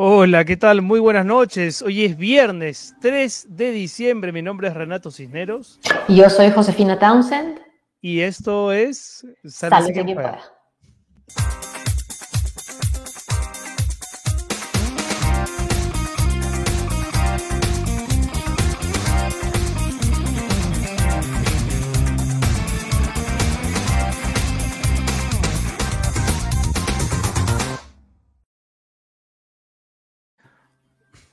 Hola, ¿qué tal? Muy buenas noches. Hoy es viernes 3 de diciembre. Mi nombre es Renato Cisneros. Y yo soy Josefina Townsend. Y esto es Sálvese quien pueda.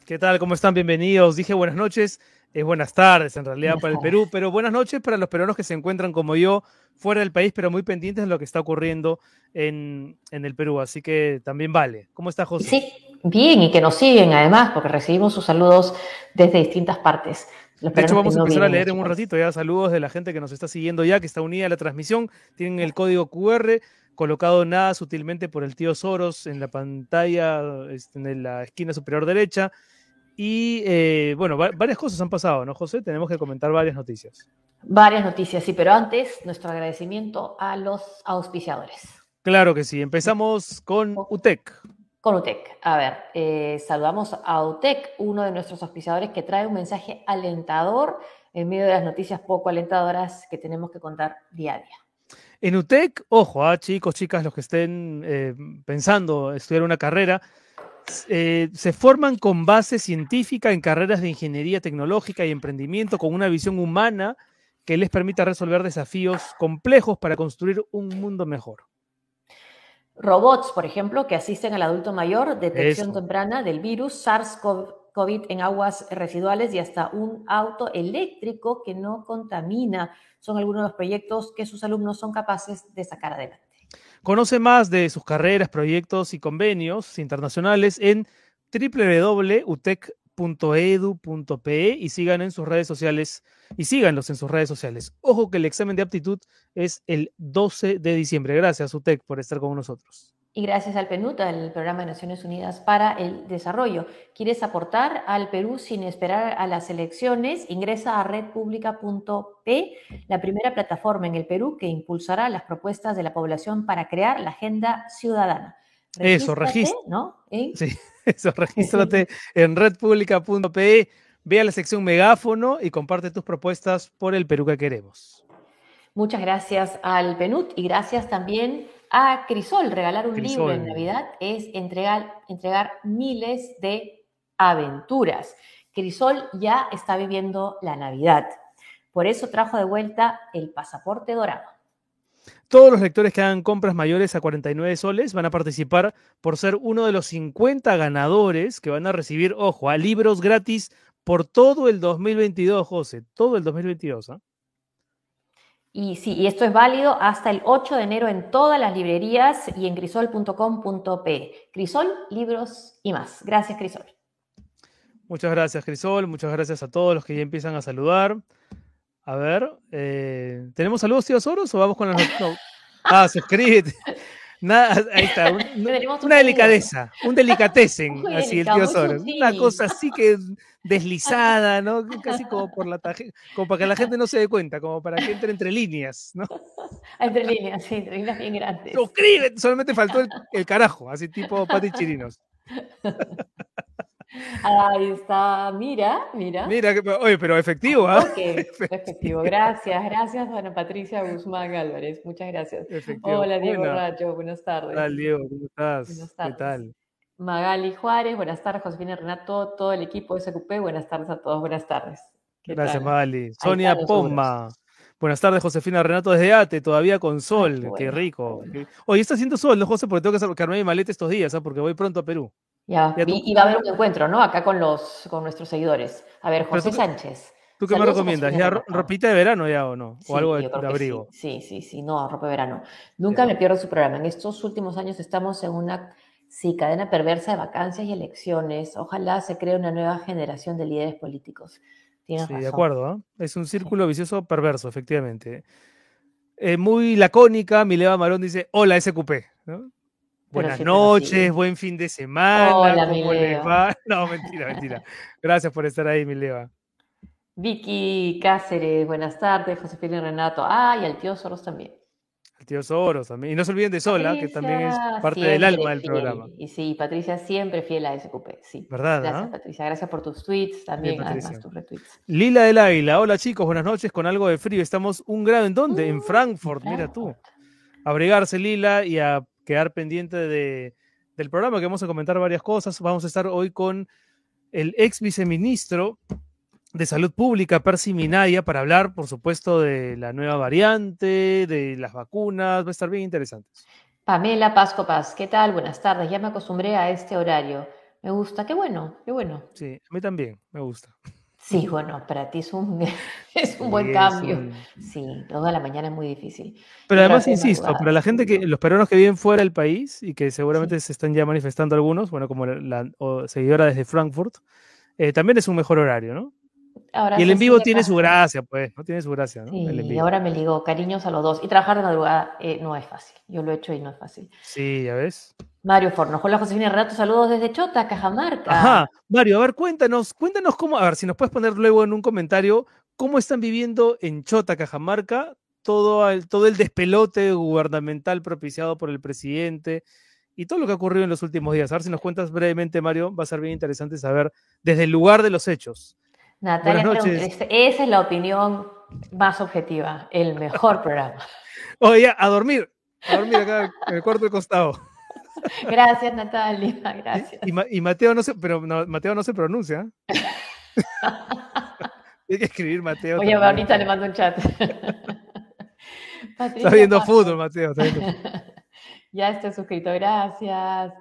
¿Qué tal? ¿Cómo están? Bienvenidos. Dije buenas noches, es buenas tardes en realidad para el Perú, pero buenas noches para los peruanos que se encuentran como yo fuera del país, pero muy pendientes de lo que está ocurriendo en, el Perú. Así que también vale. ¿Cómo está José? Sí, bien, y que nos siguen además, porque recibimos sus saludos desde distintas partes. de hecho, vamos a empezar a leer en un ratito ya saludos de la gente que nos está siguiendo ya, que está unida a la transmisión. Tienen el código QR colocado nada sutilmente por el tío Soros en la pantalla, este, en la esquina superior derecha. Y eh, bueno, varias cosas han pasado, ¿no, José? Tenemos que comentar varias noticias. Varias noticias, sí, pero antes nuestro agradecimiento a los auspiciadores. Claro que sí, empezamos con UTEC. Con UTEC. A ver, eh, saludamos a UTEC, uno de nuestros auspiciadores que trae un mensaje alentador en medio de las noticias poco alentadoras que tenemos que contar día a día. En UTEC, ojo, a ah, chicos, chicas, los que estén eh, pensando estudiar una carrera, eh, se forman con base científica en carreras de ingeniería tecnológica y emprendimiento con una visión humana que les permita resolver desafíos complejos para construir un mundo mejor. Robots, por ejemplo, que asisten al adulto mayor, detección temprana del virus, SARS-CoV en aguas residuales y hasta un auto eléctrico que no contamina. Son algunos de los proyectos que sus alumnos son capaces de sacar adelante. Conoce más de sus carreras, proyectos y convenios internacionales en www.utec.edu.pe y sigan en sus redes sociales y síganlos en sus redes sociales. Ojo que el examen de aptitud es el 12 de diciembre. Gracias, UTEC, por estar con nosotros y gracias al PNUD, el Programa de Naciones Unidas para el Desarrollo. ¿Quieres aportar al Perú sin esperar a las elecciones? Ingresa a redpublica.p, la primera plataforma en el Perú que impulsará las propuestas de la población para crear la agenda ciudadana. eso, regístrate, ¿no? Sí, eso, regístrate en redpublica.pe, ve a la sección megáfono y comparte tus propuestas por el Perú que queremos. Muchas gracias al PNUD y gracias también a Crisol. Regalar un libro en Navidad es entregar, entregar miles de aventuras. Crisol ya está viviendo la Navidad. Por eso trajo de vuelta el pasaporte dorado. Todos los lectores que hagan compras mayores a 49 soles van a participar por ser uno de los 50 ganadores que van a recibir, ojo, a libros gratis por todo el 2022, José, todo el 2022. ¿ah? Y sí, y esto es válido hasta el 8 de enero en todas las librerías y en crisol.com.p. Crisol, libros y más. Gracias, Crisol. Muchas gracias, Crisol. Muchas gracias a todos los que ya empiezan a saludar. A ver, eh, ¿tenemos saludos, tío Soros, o vamos con las no. Ah, suscríbete. Nada, ahí está, una delicadeza, un delicatessen, así el tío Soros. Una cosa así que deslizada, ¿no? Casi como por la como para que la gente no se dé cuenta, como para que entre entre líneas, ¿no? Entre líneas, sí, entre líneas bien grandes. Suscríbete, solamente faltó el, carajo, así tipo Pati Chirinos. Ahí está, mira, mira. Mira, oye, pero efectivo, ¿ah? efectivo. Gracias, gracias, Ana Patricia Guzmán Álvarez. Muchas gracias. Hola, Diego Racho, buenas tardes. Hola, Diego, ¿cómo estás? Buenas tardes. ¿Qué tal? Magali Juárez, buenas tardes, Josefina Renato, todo el equipo de SQP, buenas tardes a todos, buenas tardes. Gracias, Magali. Sonia Pomma. Buenas tardes, Josefina Renato desde ATE, todavía con sol, qué, rico. Hoy está haciendo sol, ¿no, José? Porque tengo que hacer mi maleta estos días, ¿ah? porque voy pronto a Perú. Ya, y, va a haber un encuentro, ¿no? Acá con los con nuestros seguidores. A ver, José Sánchez. ¿Tú qué me recomiendas? ¿Ya ropita de verano ya o no? ¿O algo de, abrigo? Sí. sí, sí, no, ropa de verano. Nunca me pierdo su programa. En estos últimos años estamos en una sí, cadena perversa de vacancias y elecciones. Ojalá se cree una nueva generación de líderes políticos. Tienes sí, de acuerdo. ¿eh? Es un círculo vicioso perverso, efectivamente. Eh, muy lacónica, Mileva Marón dice, hola SQP. ¿no? Buenas noches, buen fin de semana. Hola, ¿cómo No, mentira, mentira. Gracias por estar ahí, Mileva. Vicky Cáceres, buenas tardes. Josefina Renato. Ah, y al tío Soros también. tío Soros también. Y no se olviden de Sola, que también es parte del alma del programa. Y sí, Patricia siempre fiel a SQP, sí. ¿Verdad? Gracias, Patricia. Gracias por tus tweets, también, además tus retweets. Lila del Águila. Hola chicos, buenas noches. Con algo de frío. Estamos un grado en dónde? en uh, Frankfurt, mira tú. Abrigarse, Lila, y a quedar pendiente de, del programa, que vamos a comentar varias cosas. Vamos a estar hoy con el ex viceministro de Salud Pública, Percy Minaya, para hablar, por supuesto, de la nueva variante, de las vacunas. Va a estar bien interesante. Pamela Pasco Paz, ¿qué tal? Buenas tardes. Ya me acostumbré a este horario. Me gusta, qué bueno, qué bueno. Sí, a mí también, me gusta. Sí, bueno, para ti es un, es un buen cambio. Sí, toda la mañana es muy difícil. Pero además, insisto, para la gente que, los peruanos que viven fuera del país y que seguramente se están ya manifestando algunos, bueno, como la, seguidora desde Frankfurt, eh, también es un mejor horario, ¿no? y el en vivo tiene su gracia, pues, ¿no? Tiene su gracia, ¿no? Sí, y ahora me ligó, cariños a los dos. Y trabajar de madrugada eh, no es fácil. Yo lo he hecho y no es fácil. Sí, ya ves. Mario Forno. Hola, Josefina Renato, saludos desde Chota, Cajamarca. Ajá, Mario, a ver, cuéntanos, cuéntanos cómo, a ver, si nos puedes poner luego en un comentario, cómo están viviendo en Chota, Cajamarca, todo el, todo el despelote gubernamental propiciado por el presidente y todo lo que ha ocurrido en los últimos días. A ver si nos cuentas brevemente, Mario, va a ser bien interesante saber desde el lugar de los hechos. Natalia, esa es la opinión más objetiva, el mejor programa. Oye, a dormir, a dormir acá en el cuarto del costado. Gracias, Natalia, gracias. Y, Mateo no se, pero Mateo no se pronuncia. Hay que escribir Mateo. Oye, ahorita le mando un chat. está viendo fútbol, Mateo. ya está suscrito, gracias.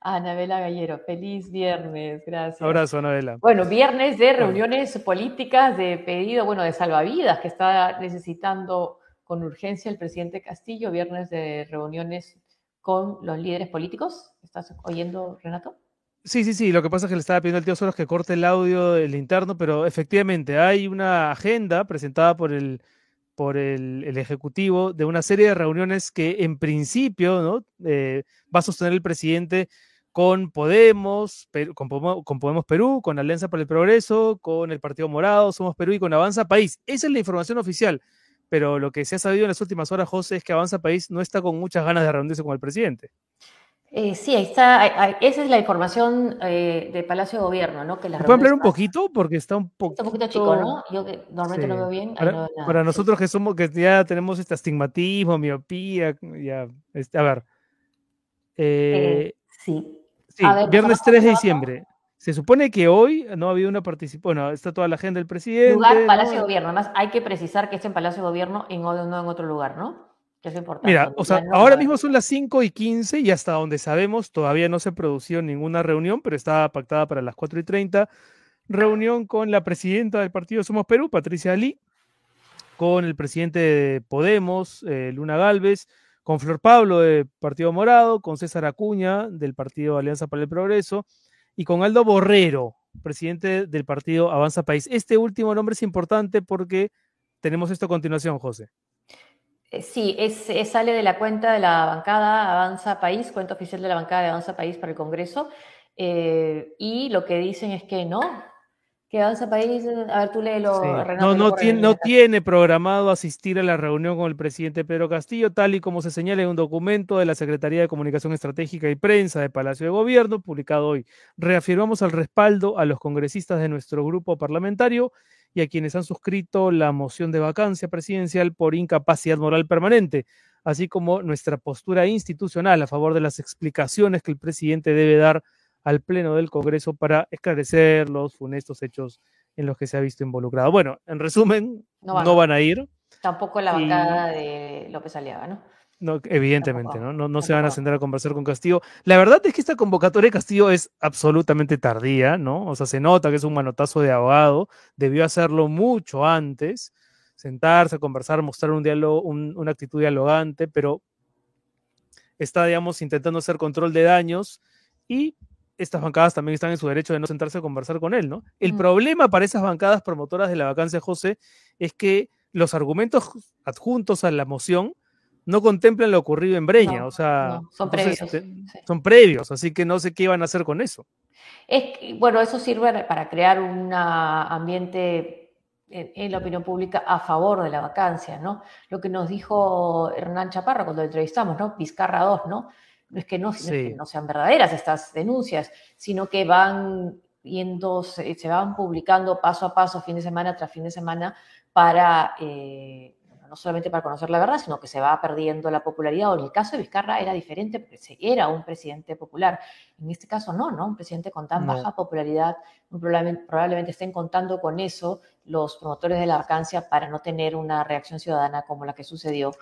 Anabela Gallero, feliz viernes, gracias. Abrazo, Anabela. Bueno, viernes de reuniones políticas, de pedido, bueno, de salvavidas que está necesitando con urgencia el presidente Castillo, viernes de reuniones con los líderes políticos. ¿Estás oyendo, Renato? Sí, sí, sí. Lo que pasa es que le estaba pidiendo al tío Soros que corte el audio del interno, pero efectivamente hay una agenda presentada por el, por el, Ejecutivo de una serie de reuniones que en principio ¿no? Eh, va a sostener el presidente con Podemos, con, Podemos Perú, con Alianza para el Progreso, con el Partido Morado, Somos Perú y con Avanza País. Esa es la información oficial, pero lo que se ha sabido en las últimas horas, José, es que Avanza País no está con muchas ganas de reunirse con el presidente. Eh, sí, ahí está, esa es la información eh, de Palacio de Gobierno, ¿no? Que ¿Me pueden hablar un poquito? Porque está un poco... Está un poquito chico, ¿no? Yo que normalmente no veo bien. Para, nosotros que somos, que ya tenemos este astigmatismo, miopía, ya, este, a ver. Eh, sí. Sí, viernes 3 de diciembre. Se supone que hoy no ha habido una participación, bueno, está toda la agenda del presidente. Lugar, Palacio de Gobierno. Además, hay que precisar que es en Palacio de Gobierno y no en otro lugar, ¿no? Que es importante. Mira, o sea, ahora mismo son las 5 y 15 y hasta donde sabemos todavía no se produjo ninguna reunión, pero estaba pactada para las 4 y 30. Reunión con la presidenta del partido Somos Perú, Patricia Ali, con el presidente de Podemos, eh, Luna Galvez, con Flor Pablo de Partido Morado, con César Acuña del Partido Alianza para el Progreso y con Aldo Borrero, presidente del Partido Avanza País. Este último nombre es importante porque tenemos esto a continuación, José. Eh, sí, es, sale de la cuenta de la bancada Avanza País, cuenta oficial de la bancada de Avanza País para el Congreso, eh, y lo que dicen es que no, que Avanza País, a ver, tú léelo, No, no, tiene, no tiene programado asistir a la reunión con el presidente Pedro Castillo, tal y como se señala en un documento de la Secretaría de Comunicación Estratégica y Prensa de Palacio de Gobierno, publicado hoy. Reafirmamos el respaldo a los congresistas de nuestro grupo parlamentario y a quienes han suscrito la moción de vacancia presidencial por incapacidad moral permanente, así como nuestra postura institucional a favor de las explicaciones que el presidente debe dar al Pleno del Congreso para esclarecer los funestos hechos en los que se ha visto involucrado. Bueno, en resumen, no van, a ir. Tampoco la bancada de López Aliaga, ¿no? No, evidentemente, ¿no? No, se van a sentar a conversar con Castillo. La verdad es que esta convocatoria de Castillo es absolutamente tardía, ¿no? O sea, se nota que es un manotazo de abogado, debió hacerlo mucho antes, sentarse, a conversar, mostrar un diálogo, una actitud dialogante, pero está, digamos, intentando hacer control de daños y estas bancadas también están en su derecho de no sentarse a conversar con él, ¿no? El problema para esas bancadas promotoras de la vacancia, José, es que los argumentos adjuntos a la moción no contemplan lo ocurrido en Breña, o sea, son previos. Son previos, así que no sé qué iban a hacer con eso. Es bueno, eso sirve para crear un ambiente en, la opinión pública a favor de la vacancia, ¿no? Lo que nos dijo Hernán Chaparro cuando lo entrevistamos, ¿no? Vizcarra 2, ¿no? No es, que no, no sean verdaderas estas denuncias, sino que van yendo, se, van publicando paso a paso, fin de semana tras fin de semana, para eh, no solamente para conocer la verdad, sino que se va perdiendo la popularidad. O en el caso de Vizcarra era diferente porque era un presidente popular. En este caso no, ¿no? Un presidente con tan baja popularidad, probablemente, probablemente, estén contando con eso los promotores de la vacancia para no tener una reacción ciudadana como la que sucedió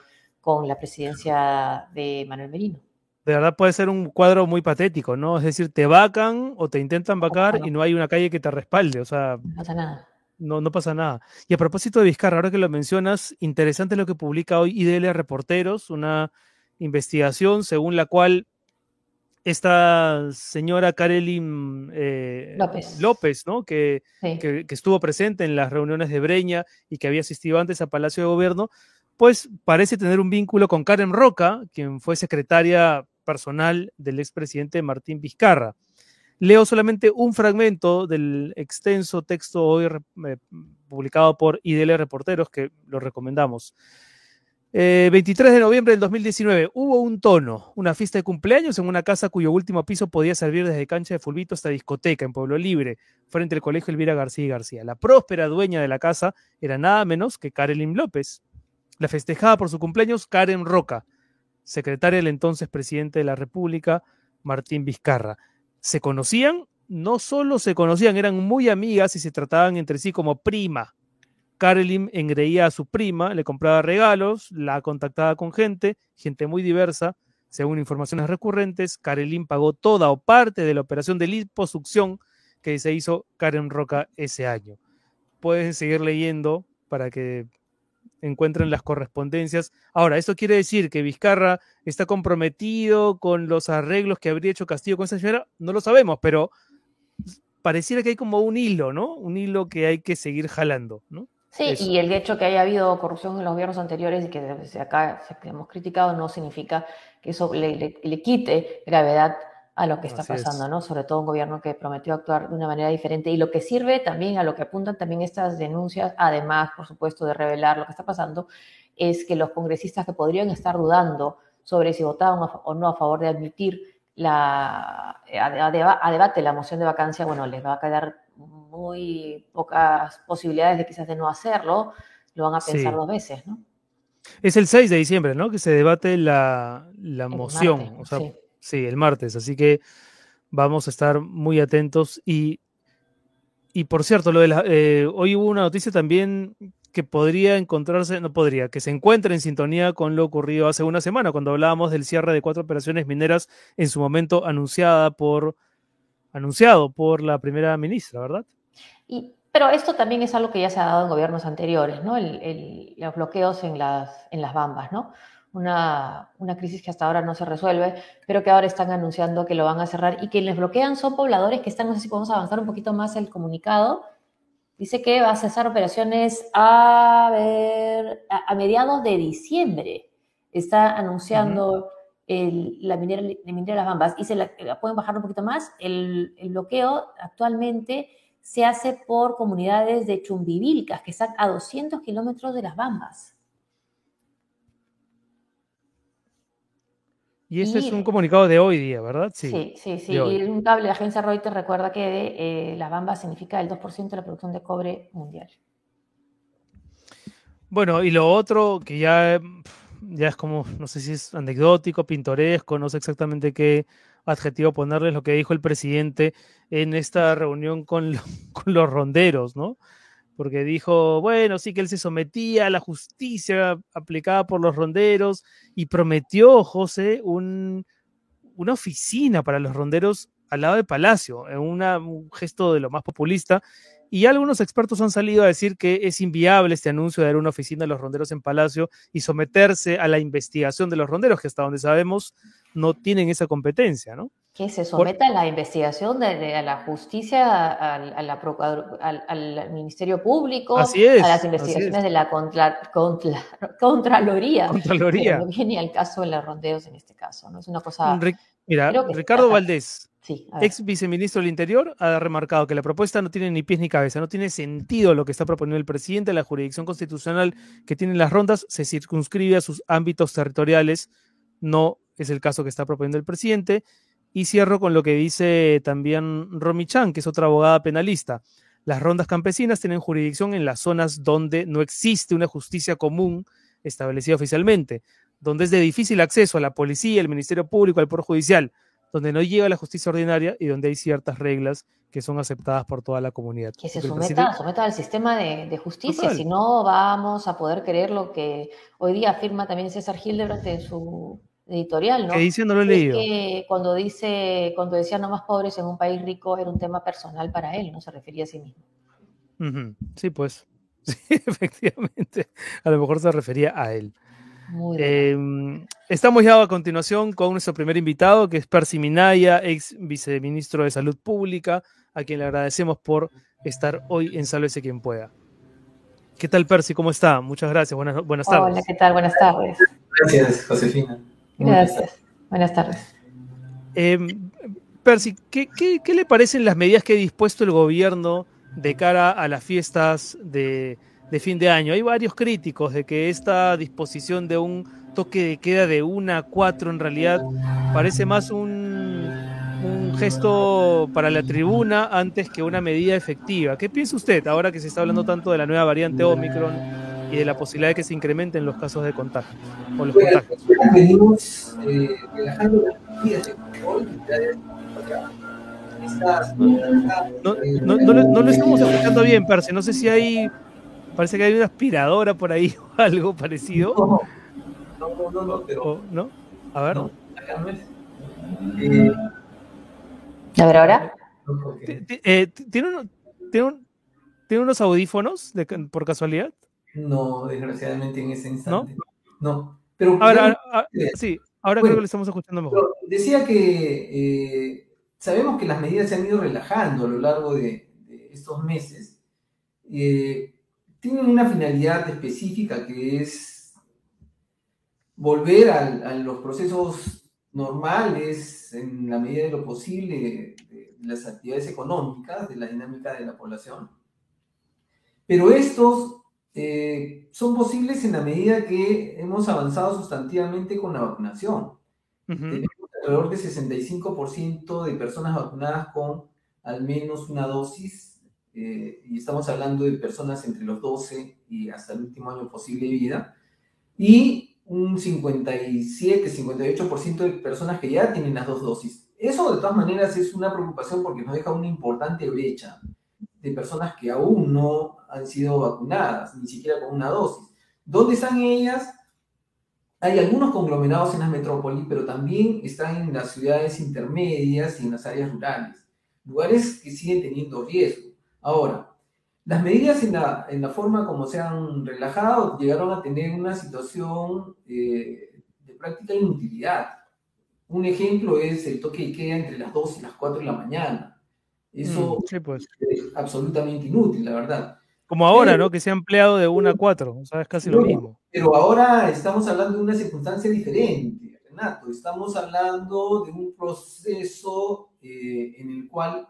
con la presidencia de Manuel Merino. De verdad puede ser un cuadro muy patético, ¿no? Es decir, te vacan o te intentan vacar y no hay una calle que te respalde, o sea... No pasa nada no, no pasa nada. Y a propósito de Vizcarra, ahora que lo mencionas, interesante lo que publica hoy IDL Reporteros, una investigación según la cual esta señora Karelin eh, López. ¿no? Que, que, estuvo presente en las reuniones de Breña y que había asistido antes a Palacio de Gobierno, pues parece tener un vínculo con Karen Roca, quien fue secretaria personal del expresidente Martín Vizcarra. Leo solamente un fragmento del extenso texto hoy eh, publicado por IDL Reporteros, que lo recomendamos. 23 eh, de noviembre del 2019, hubo un tono, una fiesta de cumpleaños en una casa cuyo último piso podía servir desde cancha de fulbito hasta discoteca en Pueblo Libre, frente al colegio Elvira García y García. La próspera dueña de la casa era nada menos que Karelin López. La festejada por su cumpleaños, Karen Roca, secretaria del entonces presidente de la República, Martín Vizcarra se conocían, no solo se conocían, eran muy amigas y se trataban entre sí como prima. Carolyn engreía a su prima, le compraba regalos, la contactaba con gente, gente muy diversa. Según informaciones recurrentes, Carolyn pagó toda o parte de la operación de liposucción que se hizo Karen Roca ese año. Puedes seguir leyendo para que encuentren las correspondencias. Ahora, ¿esto quiere decir que Vizcarra está comprometido con los arreglos que habría hecho Castillo con esa señora? No lo sabemos, pero pareciera que hay como un hilo, ¿no? Un hilo que hay que seguir jalando, ¿no? Sí, y el hecho que haya habido corrupción en los gobiernos anteriores y que desde acá hemos criticado no significa que eso le quite gravedad a lo que está pasando, ¿no? Sobre todo un gobierno que prometió actuar de una manera diferente y lo que sirve también, a lo que apuntan también estas denuncias, además, por supuesto, de revelar lo que está pasando, es que los congresistas que podrían estar dudando sobre si votaban o no a favor de admitir la, a, debate la moción de vacancia, bueno, les va a quedar muy pocas posibilidades de quizás de no hacerlo, lo van a pensar dos veces, ¿no? Es el 6 de diciembre, ¿no? Que se debate la, moción. o sea, Sí, el martes, así que vamos a estar muy atentos. Y, y por cierto, lo de la, eh, hoy hubo una noticia también que podría encontrarse, no podría, que se encuentra en sintonía con lo ocurrido hace una semana, cuando hablábamos del cierre de cuatro operaciones mineras en su momento anunciada por, anunciado por la primera ministra, ¿verdad? Y, pero esto también es algo que ya se ha dado en gobiernos anteriores, ¿no? El, los bloqueos en las, en las bambas, ¿no? Una, crisis que hasta ahora no se resuelve, pero que ahora están anunciando que lo van a cerrar y que les bloquean son pobladores que están, no sé si podemos avanzar un poquito más el comunicado, dice que va a cesar operaciones a, ver, a, mediados de diciembre. Está anunciando la, minera, de las Bambas. Y se la, pueden bajar un poquito más. El, el, bloqueo actualmente se hace por comunidades de Chumbivilcas, que están a 200 kilómetros de las Bambas. Y ese es un comunicado de hoy día, ¿verdad? Sí, sí, sí. Y un cable de la agencia Reuters recuerda que eh, la bamba significa el 2% de la producción de cobre mundial. Bueno, y lo otro que ya, ya es como, no sé si es anecdótico, pintoresco, no sé exactamente qué adjetivo ponerle, lo que dijo el presidente en esta reunión con, con los ronderos, ¿no? Porque dijo, bueno, sí que él se sometía a la justicia aplicada por los ronderos y prometió, José, un, una oficina para los ronderos al lado de Palacio, en un gesto de lo más populista. Y algunos expertos han salido a decir que es inviable este anuncio de dar una oficina a los ronderos en Palacio y someterse a la investigación de los ronderos, que hasta donde sabemos no tienen esa competencia, ¿no? Que se someta a la investigación de, a la justicia, al, al, Ministerio Público, a las investigaciones de la contra, Contraloría. Contraloría. no viene al caso de los rondeos en este caso, ¿no? Es una cosa... Mira, Ricardo Valdés, ex viceministro del Interior, ha remarcado que la propuesta no tiene ni pies ni cabeza, no tiene sentido lo que está proponiendo el presidente. La jurisdicción constitucional que tienen las rondas se circunscribe a sus ámbitos territoriales, no es el caso que está proponiendo el presidente. Y cierro con lo que dice también Romy Chan, que es otra abogada penalista. Las rondas campesinas tienen jurisdicción en las zonas donde no existe una justicia común establecida oficialmente, donde es de difícil acceso a la policía, el Ministerio Público, al Poder Judicial, donde no llega la justicia ordinaria y donde hay ciertas reglas que son aceptadas por toda la comunidad. Que se someta, al sistema de, justicia, si no vamos a poder creer lo que hoy día afirma también César Hildebrand en su editorial, ¿no? Que dice, no lo he leído. Que cuando, dice, cuando decía no más pobres en un país rico era un tema personal para él, no se refería a sí mismo. Sí, pues, sí, efectivamente, a lo mejor se refería a él. Em, estamos ya a continuación con nuestro primer invitado, que es Percy Minaya, ex viceministro de Salud Pública, a quien le agradecemos por estar hoy en Sálvese quien pueda. ¿Qué tal, Percy? ¿Cómo está? Muchas gracias. Buenas, buenas tardes. Hola, ¿qué tal? Buenas tardes. Gracias, Josefina. Gracias. Buenas tardes. Em, Percy, ¿qué, ¿qué, le parecen las medidas que ha dispuesto el gobierno de cara a las fiestas de, de fin de año. Hay varios críticos de que esta disposición de un toque de queda de una a cuatro en realidad parece más un, un gesto para la tribuna antes que una medida efectiva. ¿Qué piensa usted ahora que se está hablando tanto de la nueva variante Omicron y de la posibilidad de que se incrementen los casos de contagio? O los contagios? Venimos eh, relajando las medidas de control no, no, no, no, lo estamos escuchando bien, Percy. No sé si hay Parece que hay una aspiradora por ahí o algo parecido. No, no, no, no, pero. ¿No? A ver. Eh, a ver, ahora. Eh, ¿Tiene, ¿Tiene, unos audífonos de, por casualidad? No, desgraciadamente en ese instante. No. no. Pero, ahora, sí, ahora creo que lo estamos escuchando mejor. Decía que eh, sabemos que las medidas se han ido relajando a lo largo de, de estos meses. Eh, tienen una finalidad específica que es volver a, los procesos normales en la medida de lo posible de, las actividades económicas, de la dinámica de la población. Pero estos eh, son posibles en la medida que hemos avanzado sustantivamente con la vacunación. Tenemos alrededor de 65% de personas vacunadas con al menos una dosis eh, y estamos hablando de personas entre los 12 y hasta el último año posible de vida, y un 57, 58% de personas que ya tienen las dos dosis. Eso de todas maneras es una preocupación porque nos deja una importante brecha de personas que aún no han sido vacunadas, ni siquiera con una dosis. ¿Dónde están ellas? Hay algunos conglomerados en las metrópolis, pero también están en las ciudades intermedias y en las áreas rurales, lugares que siguen teniendo riesgo. Ahora, las medidas en la, en la forma como se han relajado llegaron a tener una situación eh, de práctica inutilidad. Un ejemplo es el toque de queda entre las 2 y las 4 de la mañana. Eso mm, pues. es absolutamente inútil, la verdad. Como ahora, ¿no? Que se ha empleado de 1 a 4, o sea, es casi lo mismo. Pero ahora estamos hablando de una circunstancia diferente, Renato. Estamos hablando de un proceso eh, en el cual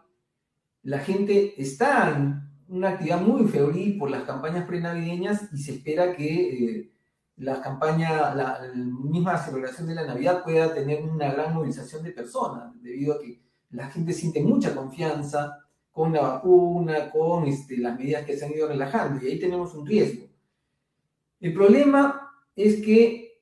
la gente está en una actividad muy febril por las campañas prenavideñas y se espera que eh, la campaña, la, misma celebración de la Navidad pueda tener una gran movilización de personas, debido a que la gente siente mucha confianza con la vacuna, con este, las medidas que se han ido relajando, y ahí tenemos un riesgo. El problema es que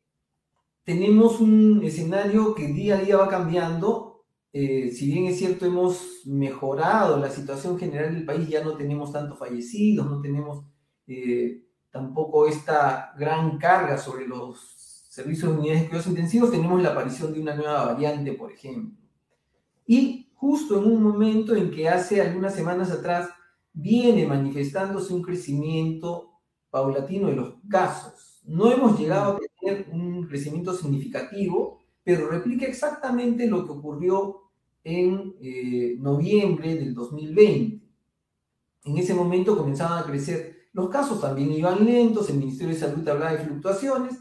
tenemos un escenario que día a día va cambiando eh, si bien es cierto, hemos mejorado la situación general del país, ya no tenemos tantos fallecidos, no tenemos eh, tampoco esta gran carga sobre los servicios de unidades de cuidados intensivos, tenemos la aparición de una nueva variante, por ejemplo. Y justo en un momento en que hace algunas semanas atrás viene manifestándose un crecimiento paulatino de los casos. No hemos llegado a tener un crecimiento significativo, pero replica exactamente lo que ocurrió en eh, noviembre del 2020. En ese momento comenzaban a crecer los casos, también iban lentos, el Ministerio de Salud hablaba de fluctuaciones,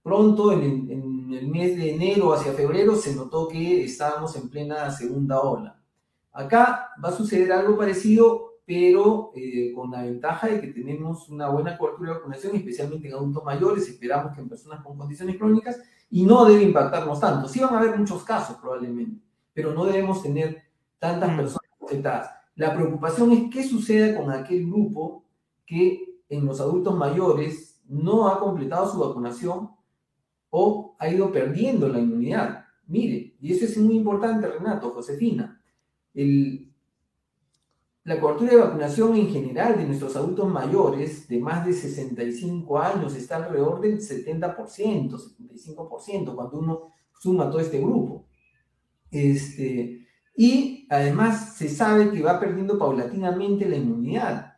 pronto en, en el mes de enero hacia febrero se notó que estábamos en plena segunda ola. Acá va a suceder algo parecido, pero eh, con la ventaja de que tenemos una buena cobertura de vacunación, especialmente en adultos mayores, esperamos que en personas con condiciones crónicas, y no debe impactarnos tanto. Sí van a haber muchos casos probablemente, pero no debemos tener tantas personas afectadas. La preocupación es qué sucede con aquel grupo que en los adultos mayores no ha completado su vacunación o ha ido perdiendo la inmunidad. Mire, y eso es muy importante, Renato, Josefina. la cobertura de vacunación en general de nuestros adultos mayores de más de 65 años está alrededor del 70%, 75%, cuando uno suma todo este grupo. Este, y además se sabe que va perdiendo paulatinamente la inmunidad.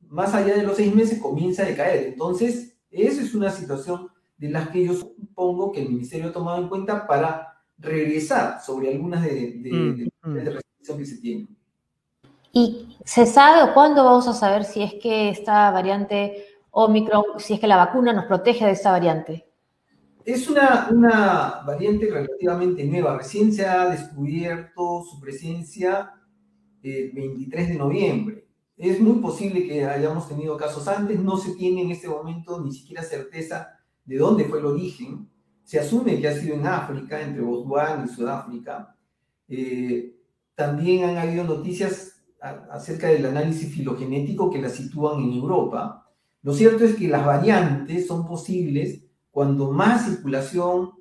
Más allá de los seis meses comienza a decaer. Entonces, eso es una situación de las que yo supongo que el ministerio ha tomado en cuenta para regresar sobre algunas de, de, mm, mm. restricciones que se tienen. ¿Y se sabe o cuándo vamos a saber si es que esta variante Omicron, si es que la vacuna nos protege de esta variante? Es una, una variante relativamente nueva. Recién se ha descubierto su presencia el 23 de noviembre. Es muy posible que hayamos tenido casos antes, no se tiene en este momento ni siquiera certeza de dónde fue el origen. Se asume que ha sido en África, entre Botswana y Sudáfrica. Eh, también han habido noticias acerca del análisis filogenético que la sitúan en Europa. Lo cierto es que las variantes son posibles cuando más circulación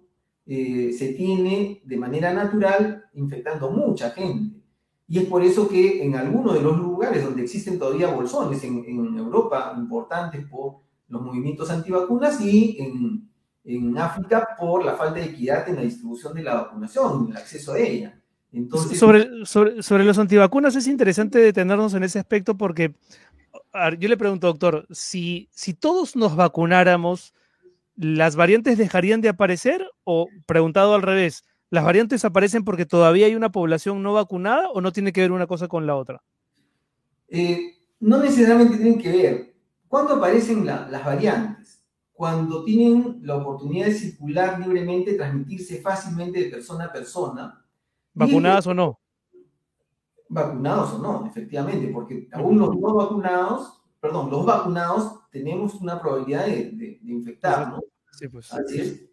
eh, se tiene de manera natural, infectando mucha gente. Y es por eso que en algunos de los lugares donde existen todavía bolsones en, en Europa importantes por los movimientos antivacunas y en, en, África por la falta de equidad en la distribución de la vacunación, en el acceso a ella. Entonces, sobre, sobre, sobre los antivacunas es interesante detenernos en ese aspecto porque yo le pregunto, doctor, si, si todos nos vacunáramos, ¿las variantes dejarían de aparecer? O preguntado al revés, ¿las variantes aparecen porque todavía hay una población no vacunada o no tiene que ver una cosa con la otra? Eh, no necesariamente tienen que ver. ¿Cuándo aparecen las variantes? Cuando tienen la oportunidad de circular libremente, transmitirse fácilmente de persona a persona. ¿Vacunadas o no? Vacunados o no, efectivamente, porque aún los no vacunados, perdón, los vacunados tenemos una probabilidad de, infectar, ¿no? Sí, pues. Así es.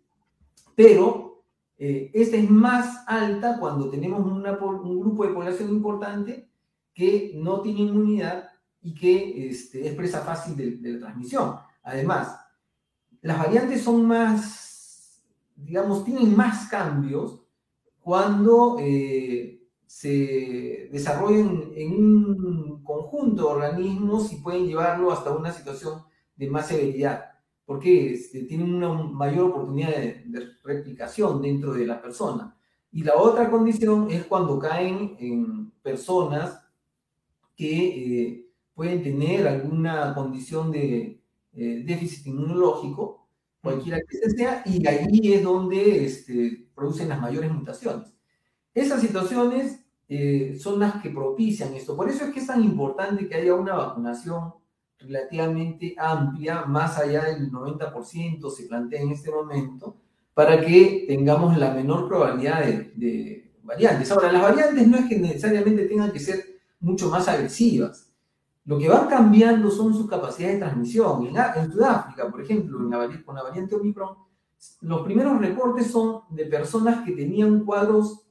Pero eh, esta es más alta cuando tenemos un grupo de población importante que no tiene inmunidad y que este, es presa fácil de, la transmisión. Además, las variantes son más, digamos, tienen más cambios cuando eh, se desarrollan en un conjunto de organismos y pueden llevarlo hasta una situación de más severidad, porque este, tienen una mayor oportunidad de, de, replicación dentro de la persona. Y la otra condición es cuando caen en personas que eh, pueden tener alguna condición de eh, déficit inmunológico, cualquiera que sea, y ahí es donde este, producen las mayores mutaciones. Esas situaciones eh, son las que propician esto. Por eso es que es tan importante que haya una vacunación relativamente amplia, más allá del 90% se plantea en este momento, para que tengamos la menor probabilidad de, de variantes. Ahora, las variantes no es que necesariamente tengan que ser mucho más agresivas. Lo que van cambiando son sus capacidades de transmisión. En, Sudáfrica, por ejemplo, con la variante Omicron, los primeros reportes son de personas que tenían cuadros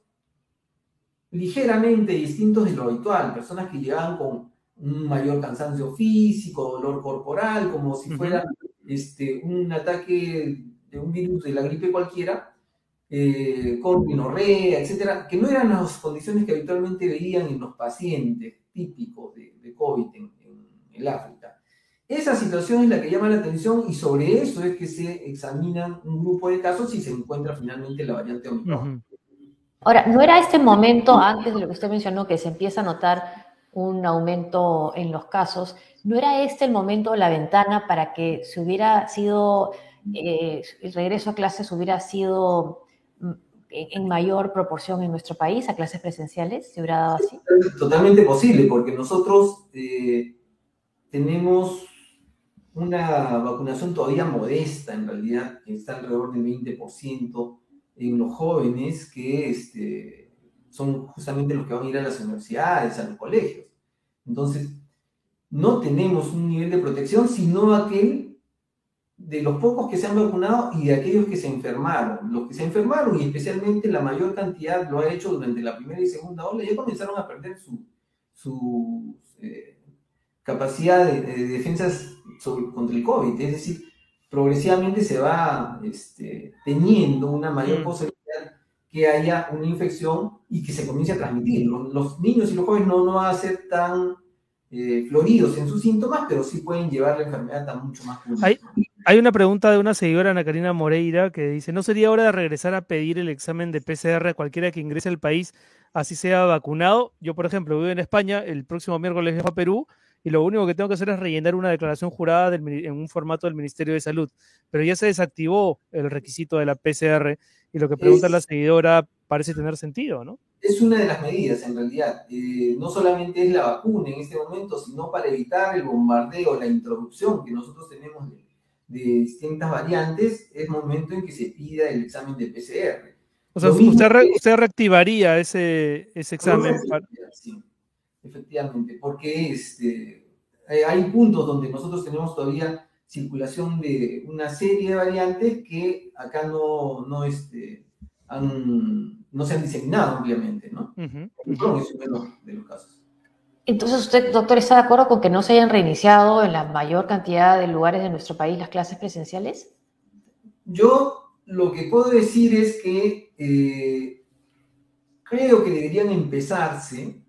ligeramente distintos de lo habitual, personas que llegaban con un mayor cansancio físico, dolor corporal, como si fuera este, un ataque de un virus de la gripe cualquiera, eh, con rinorrea, etcétera, que no eran las condiciones que habitualmente veían en los pacientes típicos de, COVID en, el África. Esa situación es la que llama la atención y sobre eso es que se examinan un grupo de casos y se encuentra finalmente la variante Omicron. Ahora, ¿no era este momento, antes de lo que usted mencionó, que se empieza a notar un aumento en los casos, ¿no era este el momento, la ventana para que se hubiera sido, eh, el regreso a clases hubiera sido en mayor proporción en nuestro país a clases presenciales? ¿Se hubiera dado así? Totalmente posible, porque nosotros eh, tenemos una vacunación todavía modesta, en realidad, que está alrededor del 20% en los jóvenes que este, son justamente los que van a ir a las universidades, a los colegios. Entonces, no tenemos un nivel de protección, sino aquel de los pocos que se han vacunado y de aquellos que se enfermaron. Los que se enfermaron, y especialmente la mayor cantidad lo ha hecho durante la primera y segunda ola, ya comenzaron a perder su, su eh, capacidad de, defensas contra el COVID. Es decir, progresivamente se va este, teniendo una mayor mm. posibilidad que haya una infección y que se comience a transmitir. Los, niños y los jóvenes no, no van a ser tan eh, floridos en sus síntomas, pero sí pueden llevar la enfermedad a mucho más hay, hay una pregunta de una seguidora, Ana Karina Moreira, que dice, ¿no sería hora de regresar a pedir el examen de PCR a cualquiera que ingrese al país, así sea vacunado? Yo, por ejemplo, vivo en España, el próximo miércoles viajo a Perú, y lo único que tengo que hacer es rellenar una declaración jurada en un formato del Ministerio de Salud. Pero ya se desactivó el requisito de la PCR y lo que pregunta la seguidora parece tener sentido, ¿no? Es una de las medidas, en realidad. Eh, no solamente es la vacuna en este momento, sino para evitar el bombardeo, la introducción que nosotros tenemos de, distintas variantes, es momento en que se pida el examen de PCR. O sea, usted, reactivaría ese, ese examen. Sí, efectivamente, porque este, eh, hay puntos donde nosotros tenemos todavía circulación de una serie de variantes que acá no, no, este, no se han diseminado ampliamente, ¿no? es uno de los casos. Entonces, ¿usted, doctor, está de acuerdo con que no se hayan reiniciado en la mayor cantidad de lugares de nuestro país las clases presenciales? Yo lo que puedo decir es que eh, creo que deberían empezarse,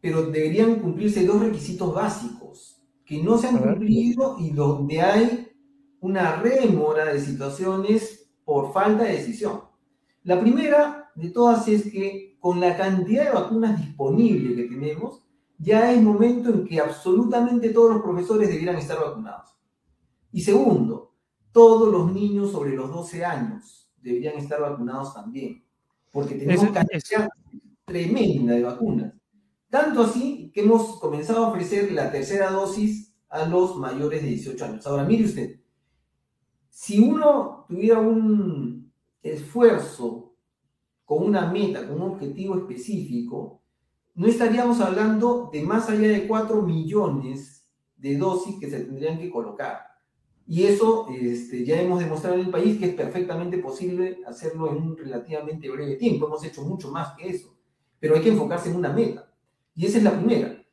pero deberían cumplirse dos requisitos básicos que no se han cumplido y donde hay una rémora de situaciones por falta de decisión. La primera de todas es que con la cantidad de vacunas disponibles que tenemos, ya es momento en que absolutamente todos los profesores debieran estar vacunados. Y segundo, todos los niños sobre los 12 años deberían estar vacunados también, porque tenemos una cantidad tremenda de vacunas. Tanto así que hemos comenzado a ofrecer la tercera dosis a los mayores de 18 años. Ahora, mire usted, si uno tuviera un esfuerzo con una meta, con un objetivo específico, no estaríamos hablando de más allá de 4 millones de dosis que se tendrían que colocar. Y eso este, ya hemos demostrado en el país que es perfectamente posible hacerlo en un relativamente breve tiempo. Hemos hecho mucho más que eso. Pero hay que enfocarse en una meta. Y esa es la primera.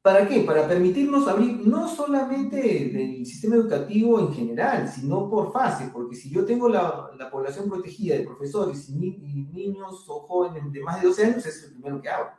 ¿Para qué? Para permitirnos abrir no solamente el sistema educativo en general, sino por fase, porque si yo tengo la, población protegida de profesores y, niños o jóvenes de más de 12 años, es el primero que hago.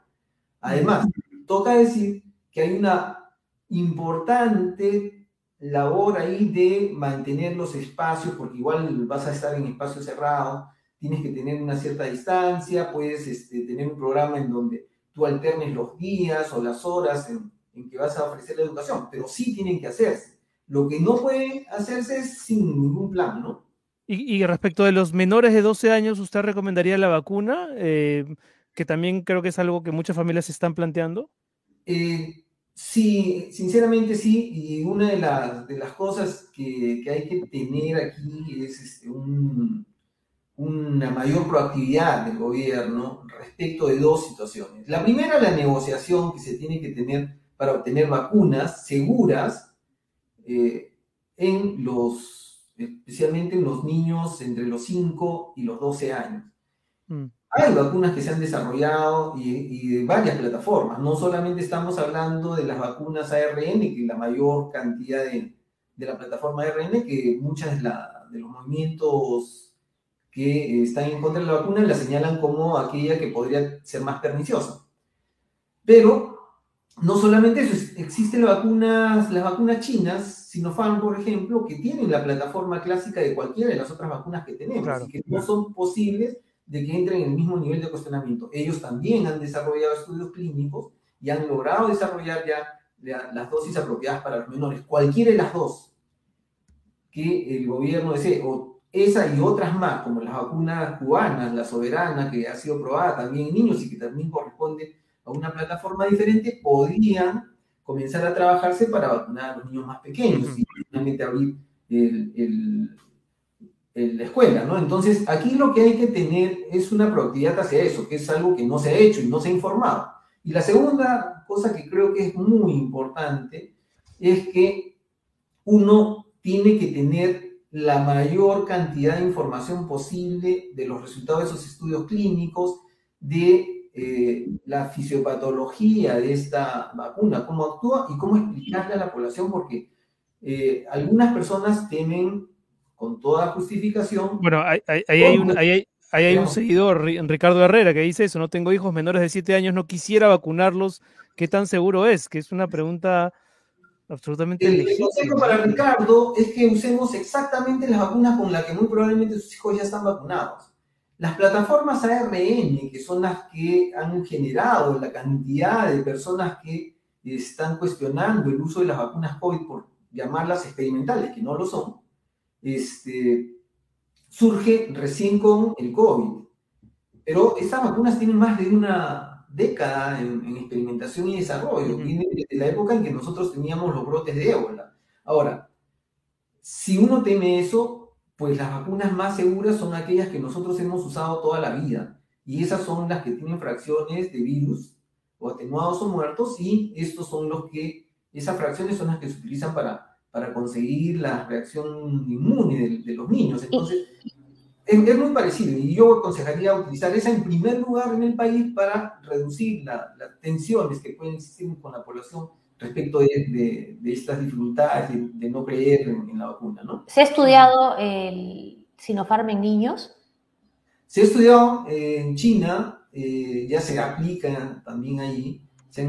Además, toca decir que hay una importante labor ahí de mantener los espacios, porque igual vas a estar en espacio cerrado, tienes que tener una cierta distancia, puedes este, tener un programa en donde tú alternes los días o las horas en, que vas a ofrecer la educación, pero sí tienen que hacerse. Lo que no puede hacerse es sin ningún plan, ¿no? Y, respecto de los menores de 12 años, ¿usted recomendaría la vacuna? Eh, que también creo que es algo que muchas familias se están planteando. Eh, sí, sinceramente sí, y una de, de las cosas que, que, hay que tener aquí es este, un, una mayor proactividad del gobierno respecto de dos situaciones. La primera, la negociación que se tiene que tener para obtener vacunas seguras eh, en los, especialmente en los niños entre los 5 y los 12 años. Mm. Hay vacunas que se han desarrollado y, de varias plataformas. No solamente estamos hablando de las vacunas ARN, que la mayor cantidad de, de la plataforma ARN, que muchas de, la, de los movimientos que están en contra de la vacuna la señalan como aquella que podría ser más perniciosa. Pero no solamente eso, existen las vacunas, las vacunas chinas, Sinopharm, por ejemplo, que tienen la plataforma clásica de cualquiera de las otras vacunas que tenemos y que no son posibles de que entren en el mismo nivel de cuestionamiento. Ellos también han desarrollado estudios clínicos y han logrado desarrollar ya las dosis apropiadas para los menores. Cualquiera de las dos que el gobierno desee, o esa y otras más, como las vacunas cubanas, la soberana, que ha sido probada también en niños y que también corresponde a una plataforma diferente, podrían comenzar a trabajarse para vacunar a los niños más pequeños y finalmente abrir el, la escuela, ¿no? Entonces, aquí lo que hay que tener es una proactividad hacia eso, que es algo que no se ha hecho y no se ha informado. Y la segunda cosa que creo que es muy importante es que uno tiene que tener la mayor cantidad de información posible de los resultados de esos estudios clínicos, de eh, la fisiopatología de esta vacuna, cómo actúa y cómo explicarle a la población, porque eh, algunas personas temen con toda justificación. Bueno, ahí hay, un, hay, hay un seguidor, Ricardo Herrera, que dice eso, no tengo hijos menores de 7 años, no quisiera vacunarlos, ¿qué tan seguro es? Que es una pregunta absolutamente El consejo para Ricardo es que usemos exactamente las vacunas con las que muy probablemente sus hijos ya están vacunados. Las plataformas ARN, que son las que han generado la cantidad de personas que están cuestionando el uso de las vacunas COVID por llamarlas experimentales, que no lo son, este, surge recién con el COVID. Pero estas vacunas tienen más de una década en, experimentación y desarrollo. Viene desde la época en que nosotros teníamos los brotes de ébola. Ahora, si uno teme eso, pues las vacunas más seguras son aquellas que nosotros hemos usado toda la vida. Y esas son las que tienen fracciones de virus o atenuados o muertos y estos son los que, esas fracciones son las que se utilizan para para conseguir la reacción inmune de, los niños. Entonces, es, muy parecido y yo aconsejaría utilizar esa en primer lugar en el país para reducir las tensiones que pueden existir con la población respecto de, estas dificultades de, no creer en, la vacuna. ¿no? ¿Se ha estudiado el Sinopharm en niños? Se ha estudiado en China, eh, ya se aplica también ahí, se,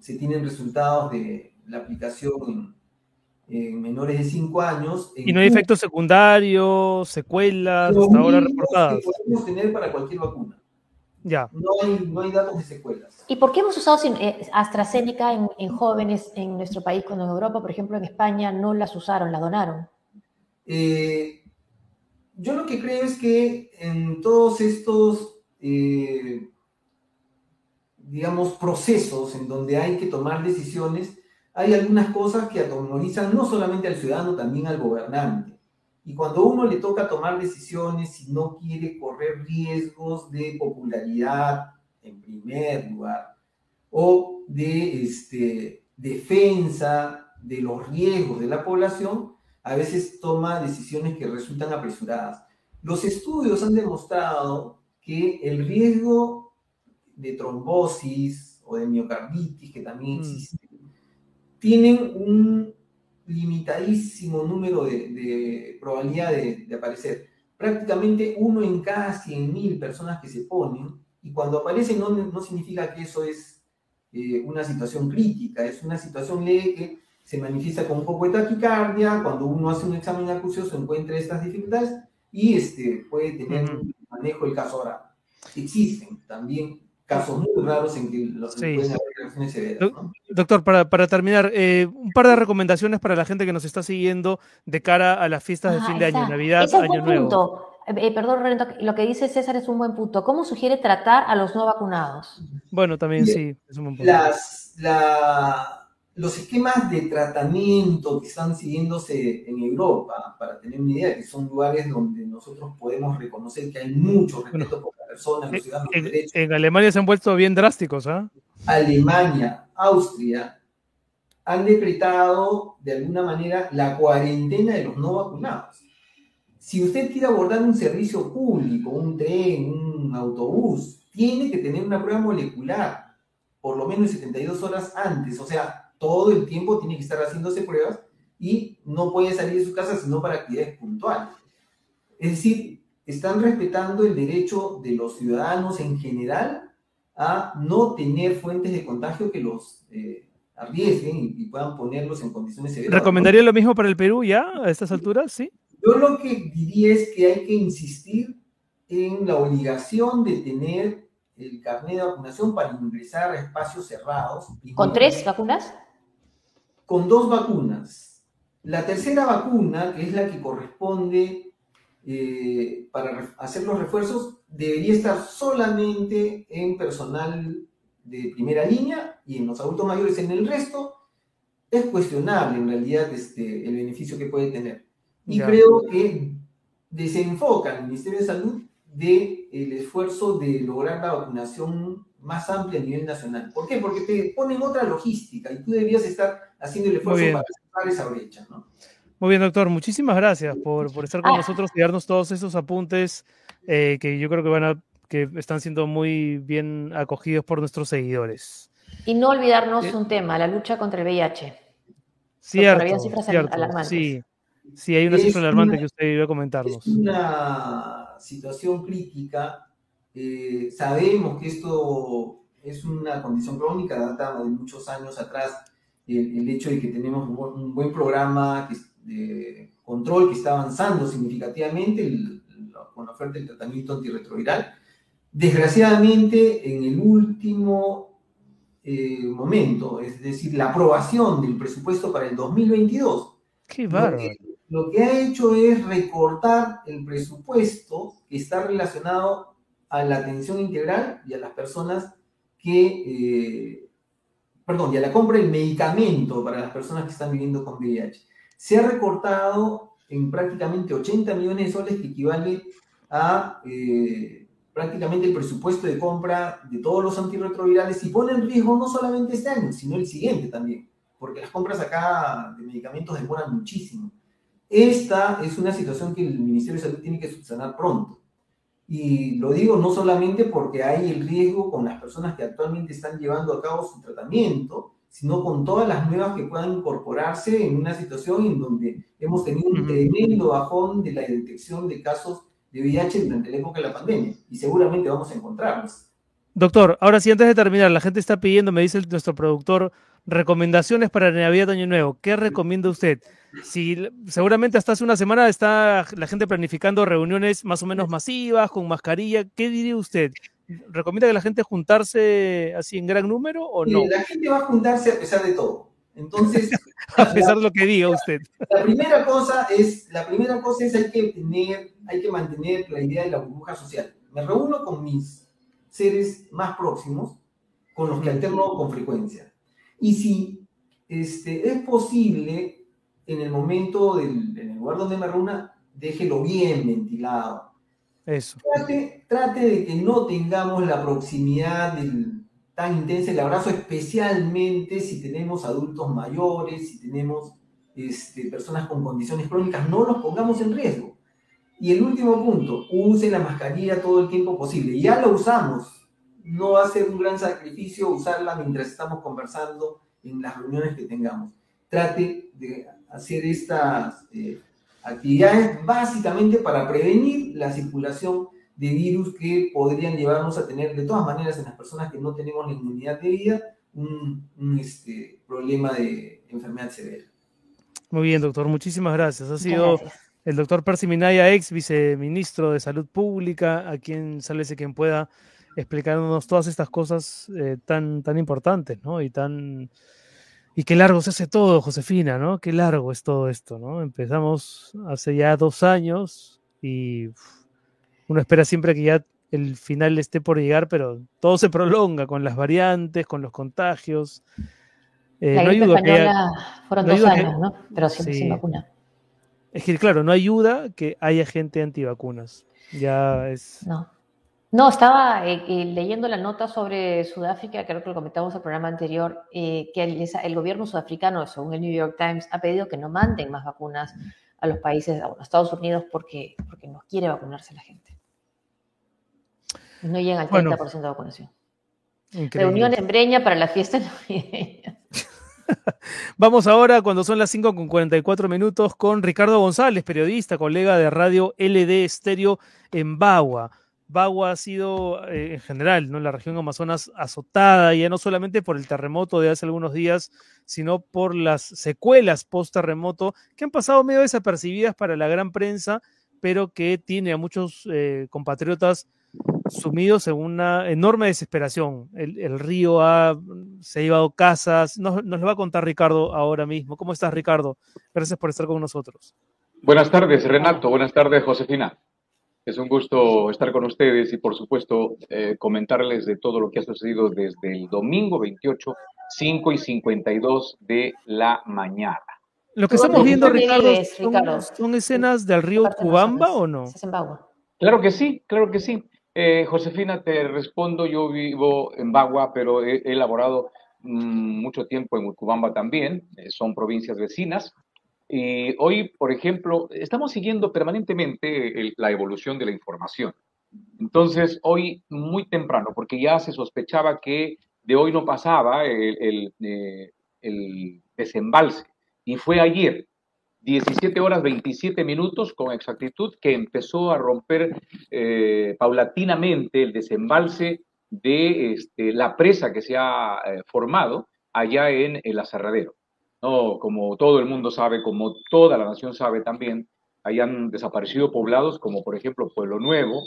se tienen resultados de la aplicación en en menores de 5 años. ¿Y no hay efectos secundarios, secuelas, hasta ahora reportadas? Que podemos tener para cualquier vacuna. Ya. No hay, no hay datos de secuelas. ¿Y por qué hemos usado eh, AstraZeneca en, en, jóvenes en nuestro país, cuando en Europa, por ejemplo, en España, no las usaron, las donaron? Eh, yo lo que creo es que en todos estos, eh, digamos, procesos en donde hay que tomar decisiones, hay algunas cosas que atemorizan no solamente al ciudadano, también al gobernante. Y cuando uno le toca tomar decisiones y no quiere correr riesgos de popularidad en primer lugar, o de este, defensa de los riesgos de la población, a veces toma decisiones que resultan apresuradas. Los estudios han demostrado que el riesgo de trombosis o de miocarditis, que también mm. existe, tienen un limitadísimo número de, probabilidad de, aparecer. Prácticamente uno en cada 100.000 personas que se ponen, y cuando aparecen no, no significa que eso es eh, una situación crítica, es una situación leve que se manifiesta con un poco de taquicardia, cuando uno hace un examen acucioso encuentra estas dificultades y este, puede tener manejo del caso ahora. Existen también casos muy raros en que los sí. pueden haber reacciones severas. Doctor, para, para terminar, eh, un par de recomendaciones para la gente que nos está siguiendo de cara a las fiestas de fin de año, Navidad, Ese Año Nuevo. Punto. Eh, eh, perdón, Renato, lo que dice César es un buen punto. ¿Cómo sugiere tratar a los no vacunados? Bueno, también sí, es un buen punto. Las, la, los esquemas de tratamiento que están siguiéndose en Europa, para tener una idea, que son lugares donde nosotros podemos reconocer que hay mucho respeto por la persona, los ciudadanos en, derechos. En Alemania se han vuelto bien drásticos, ¿ah? Alemania, Austria, han decretado de alguna manera la cuarentena de los no vacunados. Si usted quiere abordar un servicio público, un tren, un autobús, tiene que tener una prueba molecular por lo menos 72 horas antes, o sea, todo el tiempo tiene que estar haciéndose pruebas y no puede salir de su casa sino para actividades puntuales. Es decir, están respetando el derecho de los ciudadanos en general a no tener fuentes de contagio que los eh, arriesguen y, puedan ponerlos en condiciones severas. ¿Recomendaría lo mismo para el Perú ya a estas alturas? Sí. Yo lo que diría es que hay que insistir en la obligación de tener el carnet de vacunación para ingresar a espacios cerrados. ¿Con tres vacunas? Con dos vacunas. La tercera vacuna, que es la que corresponde eh, para hacer los refuerzos, debería estar solamente en personal de primera línea y en los adultos mayores. En el resto, es cuestionable en realidad este, el beneficio que puede tener. Y creo que desenfoca el Ministerio de Salud del el esfuerzo de lograr la vacunación más amplia a nivel nacional. ¿Por qué? Porque te ponen otra logística y tú deberías estar haciendo el esfuerzo para cerrar esa brecha, ¿no? Muy bien, doctor. Muchísimas gracias por, por estar con ah. nosotros y darnos todos esos apuntes eh, que yo creo que van a que están siendo muy bien acogidos por nuestros seguidores. Y no olvidarnos eh, un tema, la lucha contra el VIH. Cierto, había cifras alarmantes. Sí, sí, hay una cifra alarmante que usted iba a comentarnos. Es una situación crítica. Eh, sabemos que esto es una condición crónica, data de muchos años atrás, el, hecho de que tenemos un buen programa de control que está avanzando significativamente con la oferta del tratamiento antirretroviral. Desgraciadamente, en el último eh, momento, es decir, la aprobación del presupuesto para el 2022, Qué lo, que, lo que ha hecho es recortar el presupuesto que está relacionado a la atención integral y a las personas que, eh, perdón, y a la compra del medicamento para las personas que están viviendo con VIH. Se ha recortado en prácticamente 80 millones de soles, que equivale a eh, prácticamente el presupuesto de compra de todos los antirretrovirales y pone en riesgo no solamente este año, sino el siguiente también, porque las compras acá de medicamentos demoran muchísimo. Esta es una situación que el Ministerio de Salud tiene que subsanar pronto. Y lo digo no solamente porque hay el riesgo con las personas que actualmente están llevando a cabo su tratamiento, sino con todas las nuevas que puedan incorporarse en una situación en donde hemos tenido un tremendo bajón de la detección de casos de VIH durante la época de la pandemia y seguramente vamos a encontrarlos. Doctor, ahora sí, antes de terminar, la gente está pidiendo, me dice nuestro productor, recomendaciones para Navidad Año Nuevo. ¿Qué recomienda usted? Si seguramente hasta hace una semana está la gente planificando reuniones más o menos masivas, con mascarilla, ¿qué diría usted? ¿Recomienda que la gente juntarse así en gran número o no? La gente va a juntarse a pesar de todo. Entonces, a pesar de lo que diga usted. La primera cosa es, la primera cosa es hay que tener, hay que mantener la idea de la burbuja social. Me reúno con mis seres más próximos, con los que alterno con frecuencia. Y si este, es posible, en el momento del, en el lugar donde me reúna, déjelo bien ventilado. Eso. Trate, trate de que no tengamos la proximidad del tan intensa el abrazo, especialmente si tenemos adultos mayores, si tenemos este, personas con condiciones crónicas, no nos pongamos en riesgo. Y el último punto, use la mascarilla todo el tiempo posible. Ya lo usamos, no va a ser un gran sacrificio usarla mientras estamos conversando en las reuniones que tengamos. Trate de hacer estas eh, actividades básicamente para prevenir la circulación de virus que podrían llevarnos a tener, de todas maneras, en las personas que no tenemos la inmunidad de vida, un, este, problema de enfermedad severa. Muy bien, doctor, muchísimas gracias. Ha sido el doctor Percy Minaya, ex viceministro de Salud Pública, a quien sálvese quien pueda explicarnos todas estas cosas eh, tan, tan importantes, ¿no? Y tan... Y qué largo se hace todo, Josefina, ¿no? Qué largo es todo esto, ¿no? Empezamos hace ya dos años y uno espera siempre que ya el final esté por llegar, pero todo se prolonga con las variantes, con los contagios. Eh, la gripe española fueron dos años, ¿no? Pero siempre sin vacuna. Es que, claro, no ayuda que haya gente antivacunas. Ya es. No. No, estaba eh, eh, leyendo la nota sobre Sudáfrica, creo que lo comentamos en el programa anterior, que el, gobierno sudafricano, según el New York Times, ha pedido que no manden más vacunas a los países, a Estados Unidos, porque, porque no quiere vacunarse la gente. No llega al 30% de vacunación. Reunión en Breña para la fiesta Vamos ahora, cuando son las 5 con 44 minutos, con Ricardo González, periodista, colega de radio LD Estéreo en Bagua. Bagua ha sido, eh, en general, ¿no? la región Amazonas azotada, ya no solamente por el terremoto de hace algunos días, sino por las secuelas post-terremoto que han pasado medio desapercibidas para la gran prensa, pero que tiene a muchos eh, compatriotas sumidos en una enorme desesperación. El, río se ha llevado casas. Nos, nos, lo va a contar Ricardo ahora mismo. ¿Cómo estás, Ricardo? Gracias por estar con nosotros. Buenas tardes, Renato. Buenas tardes, Josefina. Es un gusto estar con ustedes y, por supuesto, eh, comentarles de todo lo que ha sucedido desde el domingo 28 5 y 52 de la mañana. Lo que estamos viendo, Ricardo, son, escenas del río Cubamba o no? Claro que sí, claro que sí. Eh, Josefina, te respondo, yo vivo en Bagua, pero he, elaborado mm, mucho tiempo en Cubamba también, eh, son provincias vecinas. Y hoy, por ejemplo, estamos siguiendo permanentemente la evolución de la información. Entonces, hoy muy temprano, porque ya se sospechaba que de hoy no pasaba el, el eh, desembalse, y fue ayer, 17 horas 27 minutos con exactitud, que empezó a romper eh, paulatinamente el desembalse de este, la presa que se ha eh, formado allá en el aserradero. No, como todo el mundo sabe, como toda la nación sabe también, hayan desaparecido poblados como por ejemplo Pueblo Nuevo,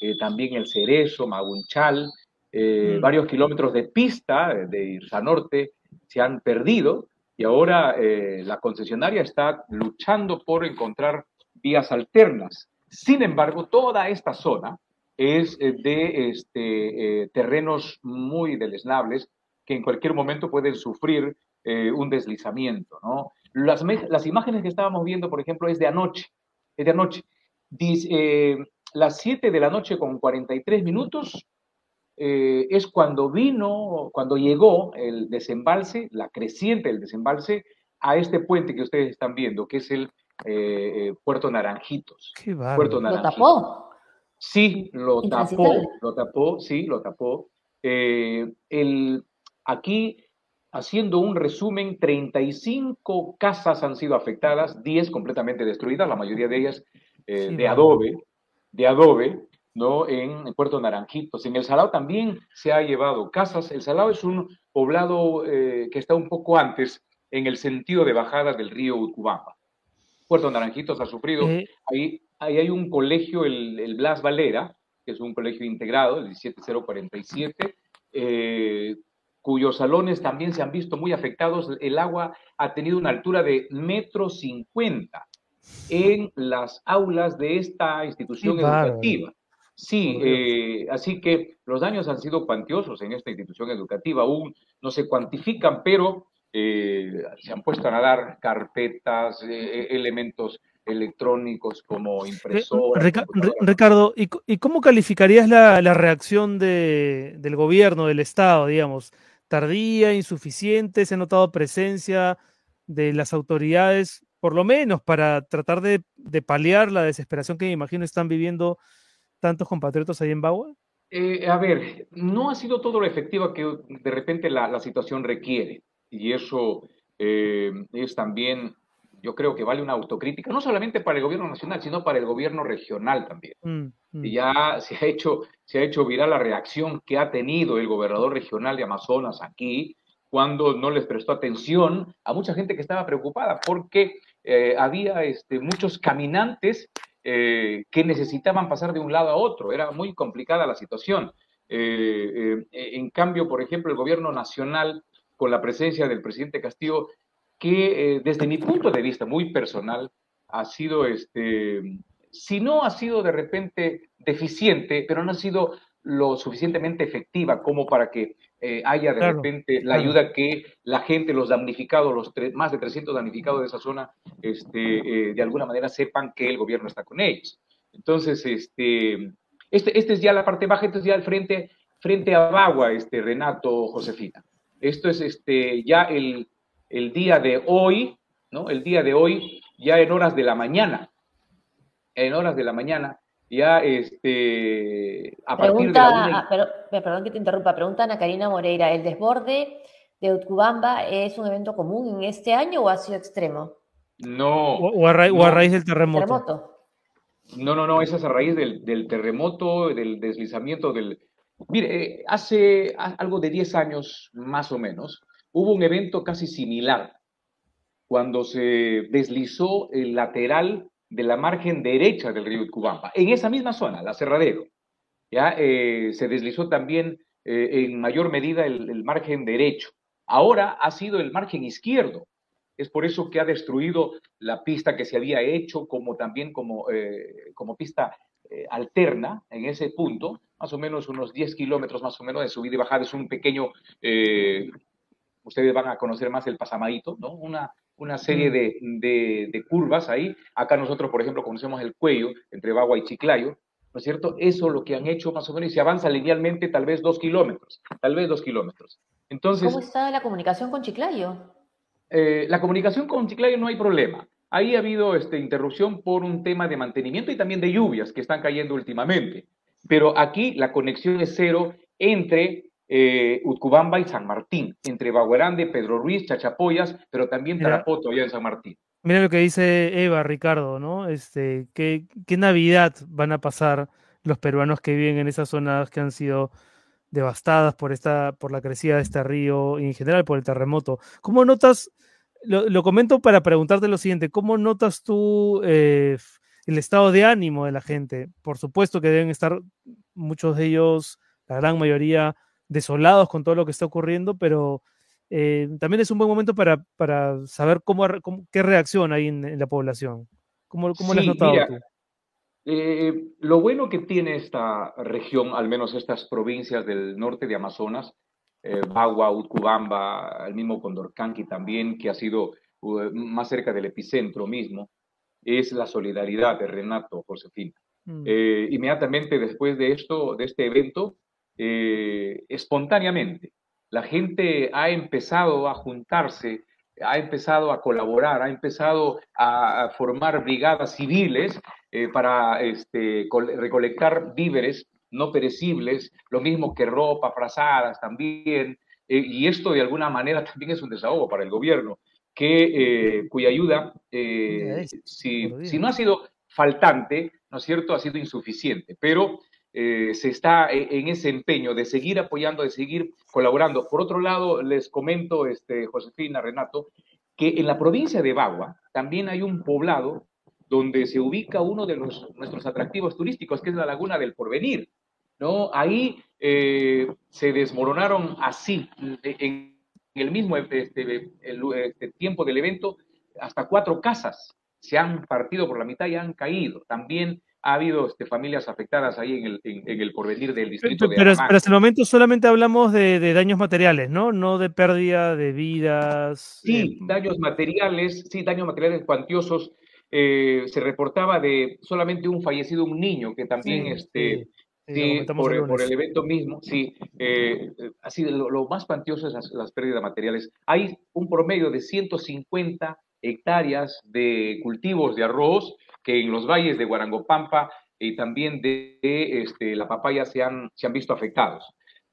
eh, también El Cerezo, Magunchal, mm. varios kilómetros de pista de Irsa Norte se han perdido y ahora eh, la concesionaria está luchando por encontrar vías alternas. Sin embargo, toda esta zona es eh, de este, eh, terrenos muy deleznables que en cualquier momento pueden sufrir un deslizamiento. ¿no? Las, las, imágenes que estábamos viendo, por ejemplo, es de anoche. Es de anoche. Dice, las 7 de la noche con 43 minutos, eh, es cuando vino, cuando llegó el desembalse, la creciente del desembalse, a este puente que ustedes están viendo, que es el eh, eh, Puerto Naranjitos. Puerto ¿Lo tapó? Sí, lo tapó, lo tapó, sí, lo tapó. el, aquí, haciendo un resumen, 35 casas han sido afectadas, 10 completamente destruidas, la mayoría de ellas de adobe, de adobe, ¿no? En Puerto Naranjitos. En El Salado también se ha llevado casas. El Salado es un poblado eh, que está un poco antes en el sentido de bajada del río Ucubamba. Puerto Naranjitos ha sufrido. Eh. Ahí, ahí, hay un colegio, el, Blas Valera, que es un colegio integrado, el 17047, eh, cuyos salones también se han visto muy afectados. El agua ha tenido una altura de metro cincuenta en las aulas de esta institución educativa. Sí, eh, así que los daños han sido cuantiosos en esta institución educativa, aún no se cuantifican, pero eh, se han puesto a nadar carpetas, eh, elementos electrónicos como impresoras. Ricardo, ¿y, cómo calificarías la, reacción del gobierno, del Estado, digamos? ¿Tardía, insuficiente? ¿Se ha notado presencia de las autoridades, por lo menos, para tratar de, de paliar la desesperación que me imagino están viviendo tantos compatriotas ahí en Bagua? Eh, a ver, no ha sido todo lo efectiva que de repente la, situación requiere. Y eso eh, es también, yo creo que vale una autocrítica, no solamente para el gobierno nacional, sino para el gobierno regional también. Mm, mm. Y ya se ha, hecho, se ha hecho viral la reacción que ha tenido el gobernador regional de Amazonas aquí, cuando no les prestó atención a mucha gente que estaba preocupada, porque eh, había este, muchos caminantes eh, que necesitaban pasar de un lado a otro. Era muy complicada la situación. Eh, en cambio, por ejemplo, el gobierno nacional, con la presencia del presidente Castillo, que desde mi punto de vista muy personal, ha sido, este, si no ha sido de repente deficiente, pero no ha sido lo suficientemente efectiva como para que eh, haya de repente la ayuda que la gente, los damnificados, los más de 300 damnificados de esa zona, este, eh, de alguna manera sepan que el gobierno está con ellos. Entonces, este, este, este es ya la parte baja, esto es ya el frente, frente a Bagua, este, Renato, Josefina. Esto es este, ya el, el día de hoy, ¿no? El día de hoy, ya en horas de la mañana, en horas de la mañana, ya este, a partir de la pero, perdón que te interrumpa, pregunta Ana Karina Moreira, ¿el desborde de Utcubamba es un evento común en este año o ha sido extremo? No. O, a, raíz del terremoto. No, no, no, esa es a raíz del, terremoto, del deslizamiento del... Mire, eh, hace algo de 10 años más o menos, hubo un evento casi similar, cuando se deslizó el lateral de la margen derecha del río Cubamba, en esa misma zona, la Cerradero. Ya eh, se deslizó también eh, en mayor medida el, margen derecho. Ahora ha sido el margen izquierdo. Es por eso que ha destruido la pista que se había hecho, como también como, eh, como pista alterna en ese punto, más o menos unos 10 kilómetros más o menos de subida y bajada. Es un pequeño ustedes van a conocer más el pasamadito, ¿no? Una, una serie de, de, curvas ahí. Acá nosotros, por ejemplo, conocemos el cuello entre Bagua y Chiclayo, ¿no es cierto? Eso lo que han hecho más o menos y se avanza linealmente tal vez dos kilómetros, tal vez dos kilómetros. Entonces, ¿Cómo está la comunicación con Chiclayo? Eh, la comunicación con Chiclayo no hay problema. Ahí ha habido este, interrupción por un tema de mantenimiento y también de lluvias que están cayendo últimamente. Pero aquí la conexión es cero entre eh, Utcubamba y San Martín, entre Baguerande, Pedro Ruiz, Chachapoyas, pero también Tarapoto allá en San Martín. Mira lo que dice Eva, Ricardo, ¿no? Este, ¿qué, ¿Qué Navidad van a pasar los peruanos que viven en esas zonas que han sido devastadas por, esta, por la crecida de este río y en general por el terremoto? ¿Cómo notas, lo, comento para preguntarte lo siguiente, ¿cómo notas tú eh, el estado de ánimo de la gente? Por supuesto que deben estar muchos de ellos, la gran mayoría, desolados con todo lo que está ocurriendo, pero eh, también es un buen momento para, para saber cómo, qué reacción hay en, la población. ¿Cómo, cómo lo has notado tú? Eh, lo bueno que tiene esta región, al menos estas provincias del norte de Amazonas, eh, Bagua, Utcubamba, el mismo Condorcanqui también, que ha sido uh, más cerca del epicentro mismo, es la solidaridad de Renato Josefina. Mm. inmediatamente después de esto, de este evento, eh, espontáneamente. La gente ha empezado a juntarse, ha empezado a colaborar, ha empezado a, formar brigadas civiles eh, para este, recolectar víveres no perecibles, lo mismo que ropa, frazadas también, eh, y esto de alguna manera también es un desahogo para el gobierno, que, cuya ayuda, si, si, no ha sido faltante, ¿no es cierto?, ha sido insuficiente, pero eh, se está en ese empeño de seguir apoyando, de seguir colaborando. Por otro lado, les comento, este, Josefina, Renato, que en la provincia de Bagua también hay un poblado donde se ubica uno de los, nuestros atractivos turísticos, que es la Laguna del Porvenir. ¿no? Ahí eh, se desmoronaron así, en, el mismo este, este, tiempo del evento, hasta cuatro casas se han partido por la mitad y han caído. También ha habido este, familias afectadas ahí en el, en, el porvenir del distrito pero, de Pero hasta el momento solamente hablamos de, daños materiales, ¿no? No de pérdida de vidas. Sí, daños materiales, sí, daños materiales cuantiosos. Eh, se reportaba de solamente un fallecido, un niño, que también, este, sí, por, el evento mismo, sí, eh, así lo, lo, más cuantioso es las, las pérdidas materiales. Hay un promedio de 150 hectáreas de cultivos de arroz que en los valles de Guarangopampa y también de, este, la papaya se han, se han visto afectados.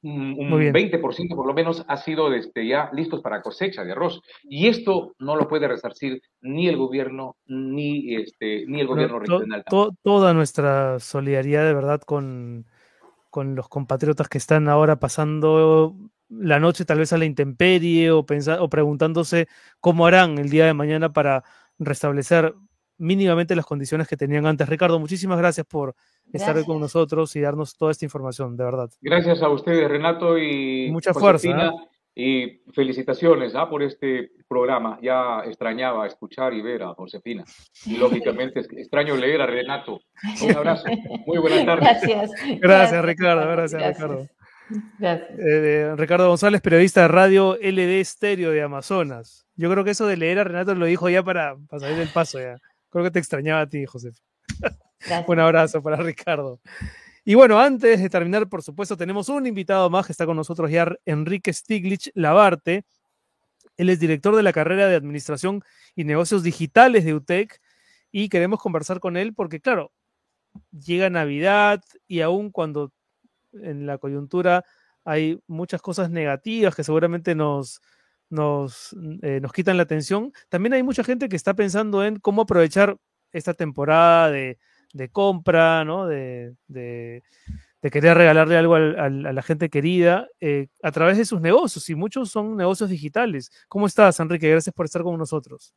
Un, 20% por lo menos ha sido este, ya listos para cosecha de arroz. Y esto no lo puede resarcir ni el gobierno ni, este, ni el gobierno regional. toda nuestra solidaridad de verdad con, con los compatriotas que están ahora pasando la noche tal vez a la intemperie o, o preguntándose cómo harán el día de mañana para restablecer mínimamente las condiciones que tenían antes. Ricardo, muchísimas gracias por estar con nosotros y darnos toda esta información, de verdad. Gracias a ustedes, Renato, y mucha fuerza. ¿eh? Y felicitaciones ¿ah? por este programa. Ya extrañaba escuchar y ver a Josefina. Y lógicamente extraño leer a Renato. Un abrazo. Muy buenas tardes. Gracias. Gracias, Ricardo. Gracias, Ricardo. Eh, Ricardo González, periodista de radio LD Estéreo de Amazonas. Yo creo que eso de leer a Renato lo dijo ya para, para salir del paso ya. Creo que te extrañaba a ti, José. Un abrazo para Ricardo. Y bueno, antes de terminar, por supuesto, tenemos un invitado más que está con nosotros ya, Enrique Stiglitz Labarte. Él es director de la carrera de Administración y Negocios Digitales de UTEC y queremos conversar con él porque, claro, llega Navidad y aún cuando en la coyuntura hay muchas cosas negativas que seguramente nos, nos, eh, nos quitan la atención. También hay mucha gente que está pensando en cómo aprovechar esta temporada de, compra, ¿no? De, querer regalarle algo a la gente querida eh, a través de sus negocios, y muchos son negocios digitales. ¿Cómo estás, Enrique? Gracias por estar con nosotros.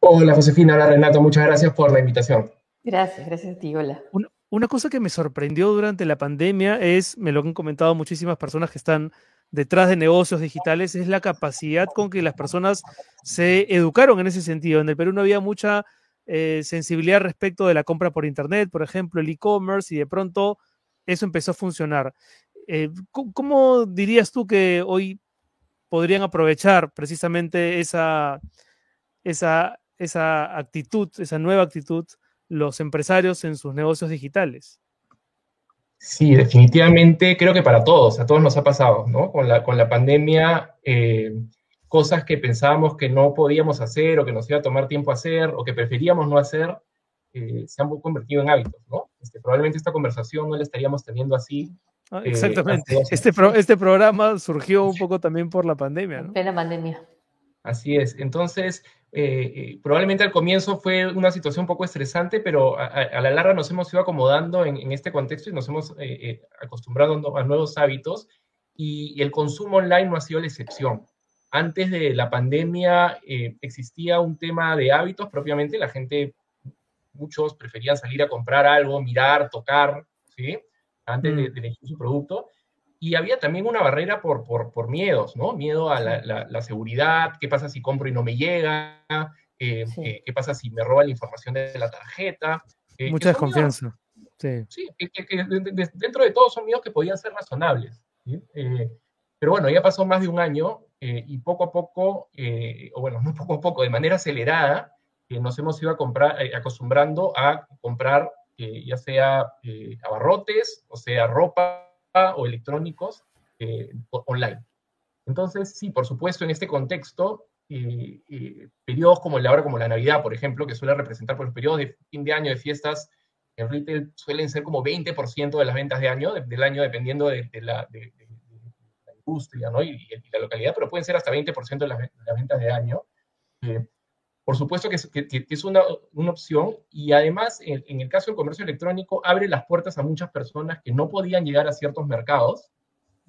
Hola, Josefina. Hola, Renato. Muchas gracias por la invitación. Gracias, gracias a ti. Hola. Una, una cosa que me sorprendió durante la pandemia es, me lo han comentado muchísimas personas que están detrás de negocios digitales es la capacidad con que las personas se educaron en ese sentido. En el Perú no había mucha eh, sensibilidad respecto de la compra por Internet, por ejemplo, el e-commerce, y de pronto eso empezó a funcionar. Eh, ¿Cómo dirías tú que hoy podrían aprovechar precisamente esa, esa, esa actitud, esa nueva actitud, los empresarios en sus negocios digitales. Sí, definitivamente creo que para todos, a todos nos ha pasado, ¿no? Con la, con la pandemia, eh, cosas que pensábamos que no podíamos hacer o que nos iba a tomar tiempo hacer o que preferíamos no hacer, eh, se han convertido en hábitos, ¿no? Este, probablemente esta conversación no la estaríamos teniendo así. Ah, eh, exactamente. este, este programa surgió un poco también por la pandemia, ¿no? En la pandemia. Así es. Entonces, eh, probablemente al comienzo fue una situación un poco estresante, pero a, la larga nos hemos ido acomodando en, este contexto y nos hemos acostumbrado a nuevos hábitos y, el consumo online no ha sido la excepción. Antes de la pandemia existía un tema de hábitos propiamente, la gente muchos preferían salir a comprar algo, mirar, tocar, ¿sí? Antes de, mm. elegir su producto. Y había también una barrera por, por, miedos, ¿no? Miedo a la, seguridad, qué pasa si compro y no me llega, eh, eh, qué pasa si me roban la información de la tarjeta. Eh, Mucha desconfianza. sí, sí que, dentro de todo son miedos que podían ser razonables. pero bueno, ya pasó más de un año y poco a poco, o bueno, no poco a poco, de manera acelerada, nos hemos ido a comprar, acostumbrando a comprar ya sea abarrotes, o sea ropa o electrónicos online. Entonces, sí, por supuesto, en este contexto, periodos como la hora como la Navidad, por ejemplo, que suele representar por los periodos de fin de año, de fiestas, en retail suelen ser como 20% de las ventas de año, del año, dependiendo de, la, industria ¿no? y, la localidad, pero pueden ser hasta 20% de las, ventas de año por supuesto que es, una, opción y además en, el caso del comercio electrónico abre las puertas a muchas personas que no podían llegar a ciertos mercados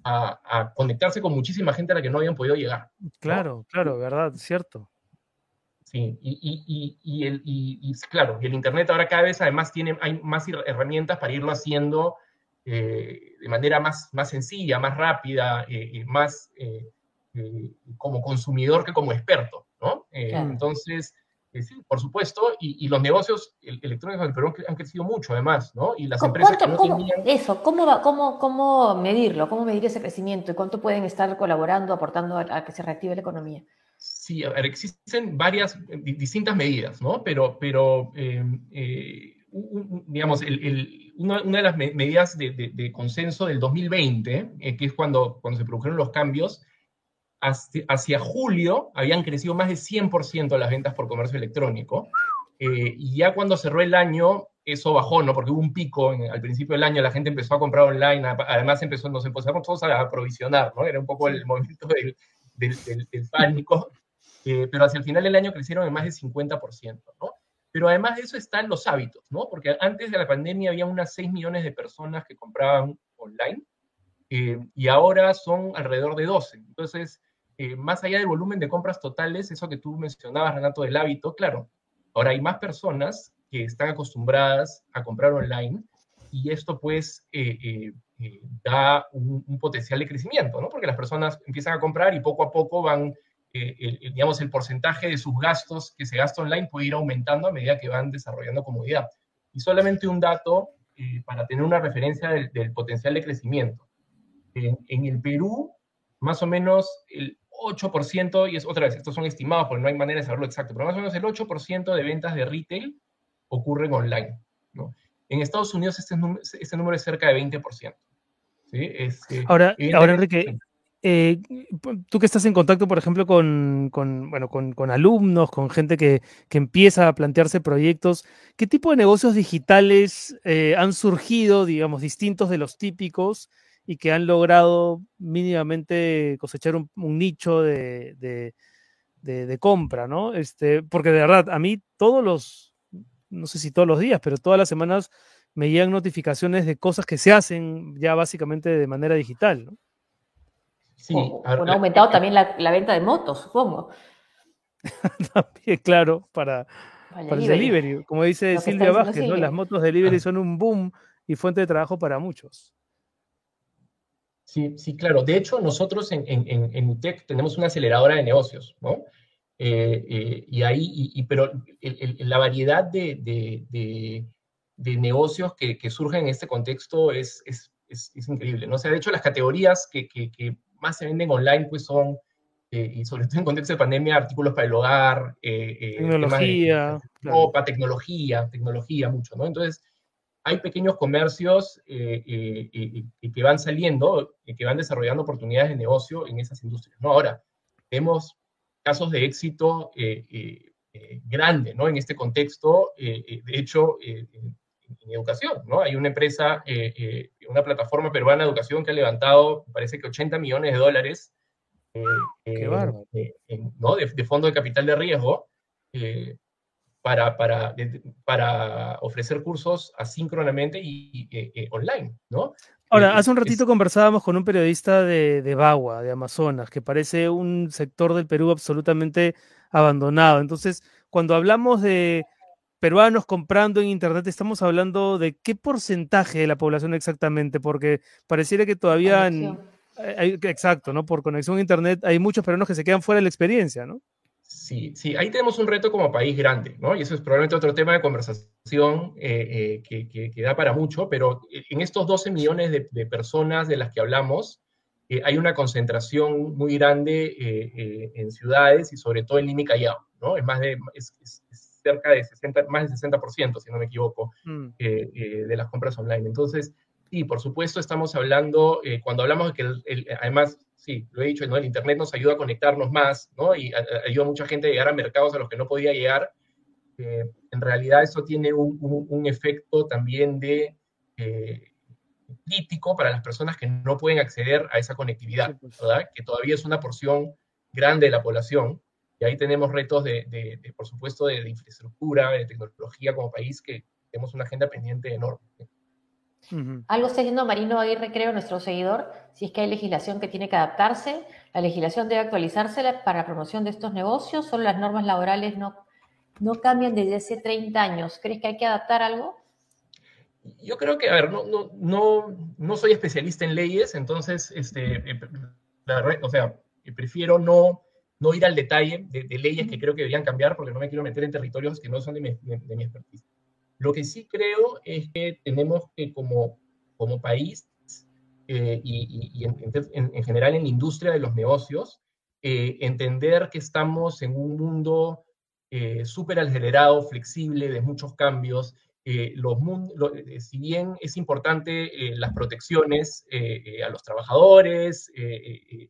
a, conectarse con muchísima gente a la que no habían podido llegar. Claro, claro, verdad, cierto. Sí, y, el, claro, el Internet ahora cada vez además tiene, hay más herramientas para irlo haciendo eh, de manera más, más sencilla, más rápida, eh, más eh, como consumidor que como experto. Eh, entonces, eh, sí, por supuesto, y, los negocios electrónicos del Perú han crecido mucho además, ¿no? Y las empresas que no tenían... Eso, ¿cómo, va, cómo, ¿cómo medirlo? ¿Cómo medir ese crecimiento? ¿Y cuánto pueden estar colaborando, aportando a, que se reactive la economía? Sí, a ver, existen varias, distintas medidas, ¿no? Pero, pero em, eh, digamos, una, de las medidas de, de, consenso del 2020, que es cuando, cuando se produjeron los cambios, hacia, julio habían crecido más de 100% las ventas por comercio electrónico. Eh, y ya cuando cerró el año, eso bajó, ¿no? Porque hubo un pico al principio del año, la gente empezó a comprar online, además empezó, nos empezamos todos a aprovisionar, ¿no? Era un poco el momento del, del, pánico, eh, pero hacia el final del año crecieron en más de 50%, ¿no? Pero además de eso están los hábitos, ¿no? Porque antes de la pandemia había unas 6 millones de personas que compraban online eh, y ahora son alrededor de 12. Entonces, eh, más allá del volumen de compras totales, eso que tú mencionabas, Renato, del hábito, claro, ahora hay más personas que están acostumbradas a comprar online y esto pues eh, eh, da un, potencial de crecimiento, ¿no? Porque las personas empiezan a comprar y poco a poco van, digamos, el porcentaje de sus gastos que se gasta online puede ir aumentando a medida que van desarrollando comodidad. Y solamente un dato para tener una referencia del, potencial de crecimiento. en el Perú, más o menos el 8%, y es otra vez, estos son estimados porque no hay manera de saberlo exacto, pero más o menos el 8% de ventas de retail ocurren online. ¿no? En Estados Unidos este, este número es cerca de 20%. ¿sí? Este, ahora, ahora, Enrique, eh, tú que estás en contacto, por ejemplo, con, con bueno, con, con, alumnos, con gente que, que, empieza a plantearse proyectos, ¿qué tipo de negocios digitales eh, han surgido, digamos, distintos de los típicos? Y que han logrado mínimamente cosechar un, nicho de, compra, ¿no? Este, porque de verdad, a mí todos los, no sé si todos los días, pero todas las semanas me llegan notificaciones de cosas que se hacen ya básicamente de manera digital, ¿no? Sí, ha aumentado también la, venta de motos, supongo. también, claro, para, para, el delivery. Como dice Silvia Vázquez, ¿no? las motos delivery son un boom y fuente de trabajo para muchos. Sí, sí, claro. De hecho, nosotros en, en, UTEC tenemos una aceleradora de negocios, ¿no? Eh, eh, y ahí, pero la variedad de, de, de, negocios que, que, surgen en este contexto es, es, es, increíble, ¿no? O sea, de hecho, las categorías que, que, más se venden online, pues son y sobre todo en contexto de pandemia, artículos para el hogar, tecnología, ropa, tecnología, tecnología, mucho, ¿no? Entonces, hay pequeños comercios que van saliendo, que van desarrollando oportunidades de negocio en esas industrias, ¿no? Ahora, vemos casos de éxito grande, ¿no? En este contexto, de hecho, en educación, ¿no? Hay una empresa, eh, eh, una plataforma peruana de educación que ha levantado, parece que 80 millones de dólares eh, ¿no? de, fondo de capital de riesgo para, para, para, ofrecer cursos asíncronamente y, online, ¿no? Ahora, hace un ratito conversábamos con un periodista de, de Bagua, de Amazonas, que parece un sector del Perú absolutamente abandonado. Entonces, cuando hablamos de peruanos comprando en Internet, estamos hablando de qué porcentaje de la población exactamente, porque pareciera que todavía... exacto, ¿no? Por conexión a Internet hay muchos peruanos que se quedan fuera de la experiencia, ¿no? Sí, sí, ahí tenemos un reto como país grande, ¿no? Y eso es probablemente otro tema de conversación eh, eh, que, da para mucho, pero en estos 12 millones de, personas de las que hablamos, eh, hay una concentración muy grande en ciudades y sobre todo en Lima y Callao, ¿no? Es más de, cerca de 60, más del 60%, si no me equivoco, mm. de las compras online. Entonces, sí, por supuesto, estamos hablando, cuando hablamos de que, además, sí, lo he dicho, ¿no? el Internet nos ayuda a conectarnos más, ¿no? Y ayuda a mucha gente a llegar a mercados a los que no podía llegar. en realidad, eso tiene un, un, efecto también de crítico para las personas que no pueden acceder a esa conectividad, pues. ¿verdad? Que todavía es una porción grande de la población y ahí tenemos retos de, por supuesto, de, infraestructura, de tecnología como país, que tenemos una agenda pendiente enorme. Algo está diciendo Marino Aguirre, creo, nuestro seguidor, si es que hay legislación que tiene que adaptarse, la legislación debe actualizarse para la promoción de estos negocios, solo las normas laborales no, no cambian desde hace 30 años. ¿Crees que hay que adaptar algo? Yo creo que, a ver, no, no, no, no soy especialista en leyes, entonces, este, eh, o sea, prefiero no no ir al detalle de, leyes que creo que deberían cambiar porque no me quiero meter en territorios que no son de mi, de, expertise. Lo que sí creo es que tenemos que como, como país eh, y, en, general en la industria de los negocios, eh, entender que estamos en un mundo eh, súper acelerado, flexible, de muchos cambios. los si bien es importante las protecciones a los trabajadores, en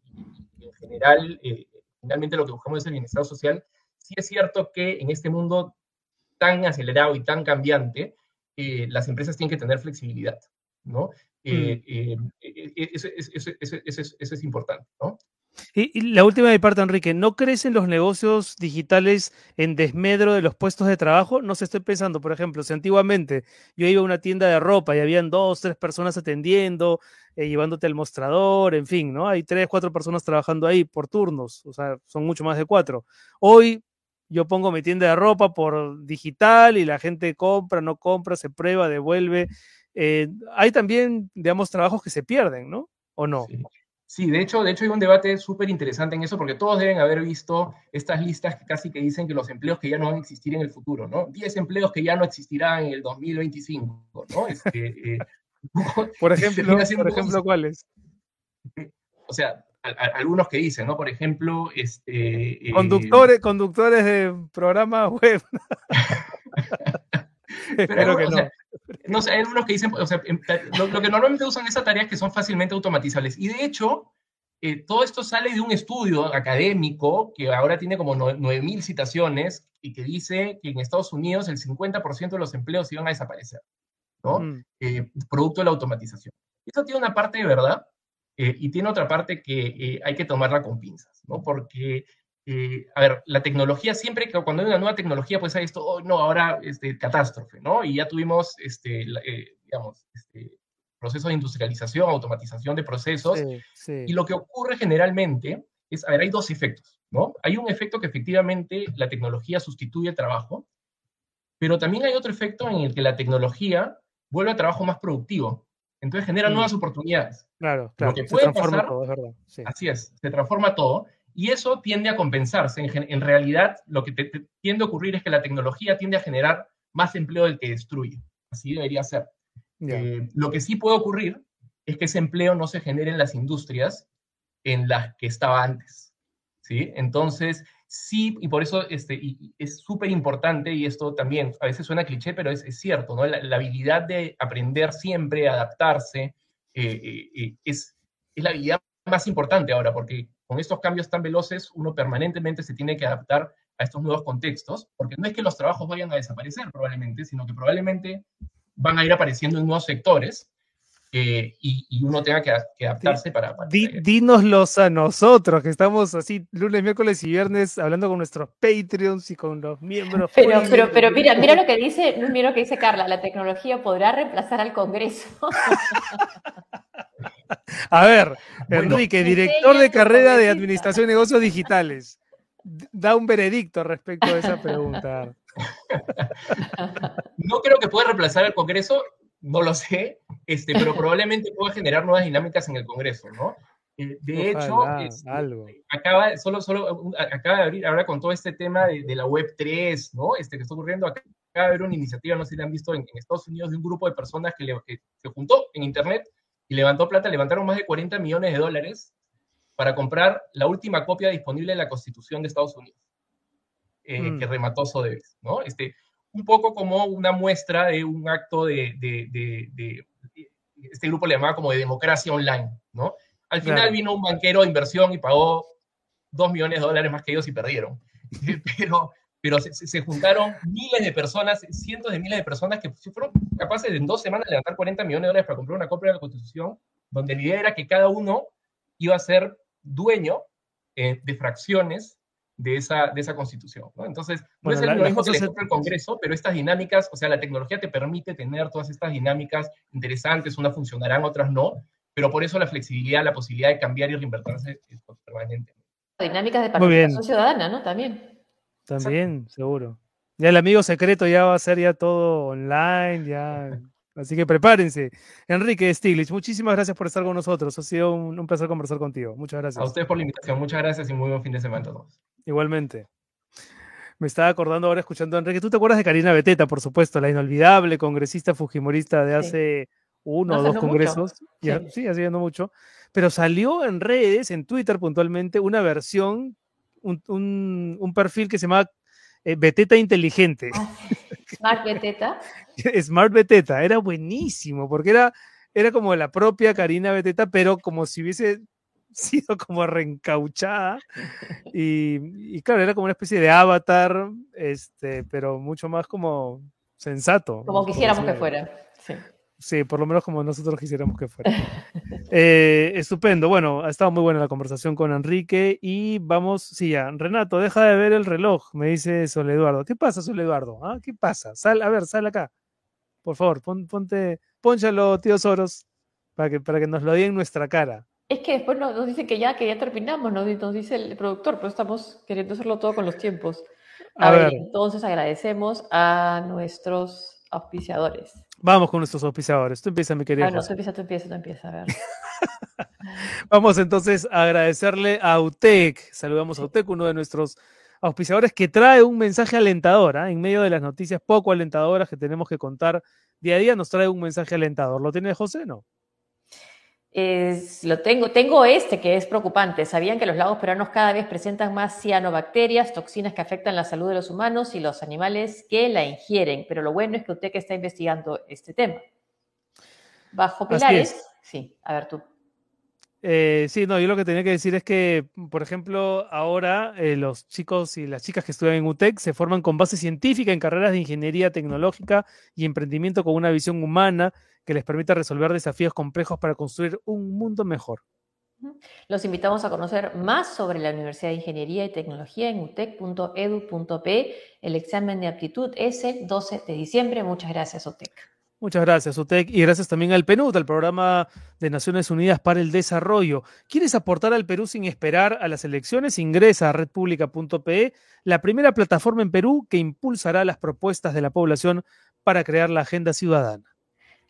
general finalmente lo que buscamos es el bienestar social, sí es cierto que en este mundo tan acelerado y tan cambiante, eh, las empresas tienen que tener flexibilidad, ¿no? eso, es importante, ¿no? Y, la última de parte, Enrique, ¿no crecen los negocios digitales en desmedro de los puestos de trabajo? No se estoy pensando, por ejemplo, si antiguamente yo iba a una tienda de ropa y habían dos, tres personas atendiendo, eh, llevándote al mostrador, en fin, ¿no? Hay tres, cuatro personas trabajando ahí por turnos, o sea, son mucho más de cuatro. Hoy yo pongo mi tienda de ropa por digital y la gente compra, no compra, se prueba, devuelve. Eh, hay también, digamos, trabajos que se pierden, ¿no? ¿O no? Sí, de hecho, de hecho hay un debate súper interesante en eso porque todos deben haber visto estas listas que casi que dicen que los empleos que ya no van a existir en el futuro, ¿no? 10 empleos que ya no existirán en el 2025, ¿no? Este, eh, por ejemplo, por ejemplo ¿cuáles? O sea, algunos que dicen, ¿no? Por ejemplo, este... Eh, conductores, conductores de programas web. Pero que no. no sé, hay algunos que dicen, o sea, lo, que normalmente usan esas tareas que son fácilmente automatizables. Y de hecho, eh, todo esto sale de un estudio académico que ahora tiene como 9.000 citaciones y que dice que en Estados Unidos el 50% de los empleos iban a desaparecer, ¿no? Mm. Eh, producto de la automatización. Esto tiene una parte de verdad eh, y tiene otra parte que hay que tomarla con pinzas, ¿no? Porque eh, a ver, la tecnología, siempre que cuando hay una nueva tecnología, pues hay esto, oh, no, ahora, este, catástrofe, ¿no? Y ya tuvimos, este, eh, digamos, este, procesos de industrialización, automatización de procesos. Y lo que ocurre generalmente es, a ver, hay dos efectos, ¿no? Hay un efecto que efectivamente la tecnología sustituye el trabajo, pero también hay otro efecto en el que la tecnología vuelve a trabajo más productivo. Entonces genera nuevas oportunidades. Claro, claro. se transforma todo, es verdad. Así es, se transforma todo. Y eso tiende a compensarse. En, realidad, lo que tiende a ocurrir es que la tecnología tiende a generar más empleo del que destruye. Así debería ser. Eh, lo que sí puede ocurrir es que ese empleo no se genere en las industrias en las que estaba antes, ¿sí? Entonces, sí, y por eso este, es súper importante, y esto también a veces suena cliché, pero es, cierto, ¿no? La, habilidad de aprender siempre, adaptarse, eh, eh, eh, es, es la habilidad más importante ahora, porque con estos cambios tan veloces, uno permanentemente se tiene que adaptar a estos nuevos contextos, porque no es que los trabajos vayan a desaparecer probablemente, sino que probablemente van a ir apareciendo en nuevos sectores eh, y, uno tenga que, adaptarse para... para dínoslos a nosotros, que estamos así lunes, miércoles y viernes hablando con nuestros Patreons y con los miembros. Pero, pero, pero mira, mira lo que dice, mira lo que dice Carla, la tecnología podrá reemplazar al Congreso. A ver, Enrique, director de carrera de Administración y Negocios Digitales, da un veredicto respecto a esa pregunta. No creo que pueda reemplazar al Congreso, no lo sé, este, pero probablemente pueda generar nuevas dinámicas en el Congreso, ¿no? Eh, de hecho, este, acaba, solo, solo, acaba de abrir, ahora con todo este tema de, la Web 3, ¿no? Este que está ocurriendo, acaba de haber una iniciativa, no sé si la han visto en, Estados Unidos, de un grupo de personas que, que, se juntó en Internet y levantó plata, levantaron más de 40 millones de dólares para comprar la última copia disponible de la Constitución de Estados Unidos, eh, mm. que remató Sotheby's, ¿no? Este, un poco como una muestra de un acto de, de, de, este grupo le llamaba como de democracia online, ¿no? Al final vino un banquero de inversión y pagó dos millones de dólares más que ellos y perdieron. pero pero se, juntaron miles de personas, cientos de miles de personas que fueron capaces de en dos semanas levantar 40 millones de dólares para comprar una copia de la Constitución, donde la idea era que cada uno iba a ser dueño eh, de fracciones de esa, de esa constitución. ¿no? Entonces, no es lo mismo que le el Congreso, pero estas dinámicas, o sea, la tecnología te permite tener todas estas dinámicas interesantes, unas funcionarán, otras no, pero por eso la flexibilidad, la posibilidad de cambiar y reinvertirse es permanente. Dinámicas de participación ciudadana, ¿no? También. También, seguro. Ya el amigo secreto ya va a ser ya todo online, ya. Así que prepárense. Enrique Stiglitz, muchísimas gracias por estar con nosotros. Ha sido un, placer conversar contigo. Muchas gracias. A ustedes por la invitación. Muchas gracias y muy buen fin de semana a todos. Igualmente. Me estaba acordando ahora escuchando a Enrique. ¿Tú te acuerdas de Karina Beteta, por supuesto, la inolvidable congresista fujimorista de hace uno o dos congresos? sí, hace no mucho. Pero salió en redes, en Twitter puntualmente, una versión, un, perfil que se llama eh, Beteta Inteligente. Ah, Smart Beteta. Smart Beteta, era buenísimo, porque era, era como la propia Karina Beteta, pero como si hubiese sido como reencauchada. Y, claro, era como una especie de avatar, este, pero mucho más como sensato. Como quisiéramos que fuera. Sí. Por lo menos como nosotros quisiéramos que fuera. Eh, estupendo. Bueno, ha estado muy buena la conversación con Enrique y vamos, sí, ya. Renato, deja de ver el reloj, me dice Sol Eduardo. ¿Qué pasa, Sol Eduardo? ¿Ah? ¿Qué pasa? Sal, a ver, sal acá. Por favor, ponte, ponchalo, tío Soros, para que, para que nos lo diga en nuestra cara. Es que después nos, dice que ya, que ya terminamos, nos, nos dice el productor, pero estamos queriendo hacerlo todo con los tiempos. A, ver, entonces agradecemos a nuestros auspiciadores. Vamos con nuestros auspiciadores. Tú empieza, mi querido. Ah, no, tú empieza, tú empieza, tú empieza, a ver. Vamos entonces a agradecerle a UTEC. Saludamos a UTEC, uno de nuestros auspiciadores que trae un mensaje alentador. ¿ah? En medio de las noticias poco alentadoras que tenemos que contar día a día, nos trae un mensaje alentador. ¿Lo tiene José? No lo tengo, tengo este que es preocupante. Sabían que los lagos peruanos cada vez presentan más cianobacterias, toxinas que afectan la salud de los humanos y los animales que la ingieren. Pero lo bueno es que usted que está investigando este tema. Bajo pilares. Sí, a ver tú. Eh, sí, no, yo lo que tenía que decir es que, por ejemplo, ahora eh, los chicos y las chicas que estudian en UTEC se forman con base científica en carreras de ingeniería tecnológica y emprendimiento con una visión humana que les permita resolver desafíos complejos para construir un mundo mejor. Los invitamos a conocer más sobre la Universidad de Ingeniería y Tecnología en utec.edu.p. El examen de aptitud es el 12 de diciembre. Muchas gracias, UTEC. Muchas gracias, UTEC, y gracias también al PNUD, al Programa de Naciones Unidas para el Desarrollo. ¿Quieres aportar al Perú sin esperar a las elecciones? Ingresa a redpublica.pe, la primera plataforma en Perú que impulsará las propuestas de la población para crear la agenda ciudadana.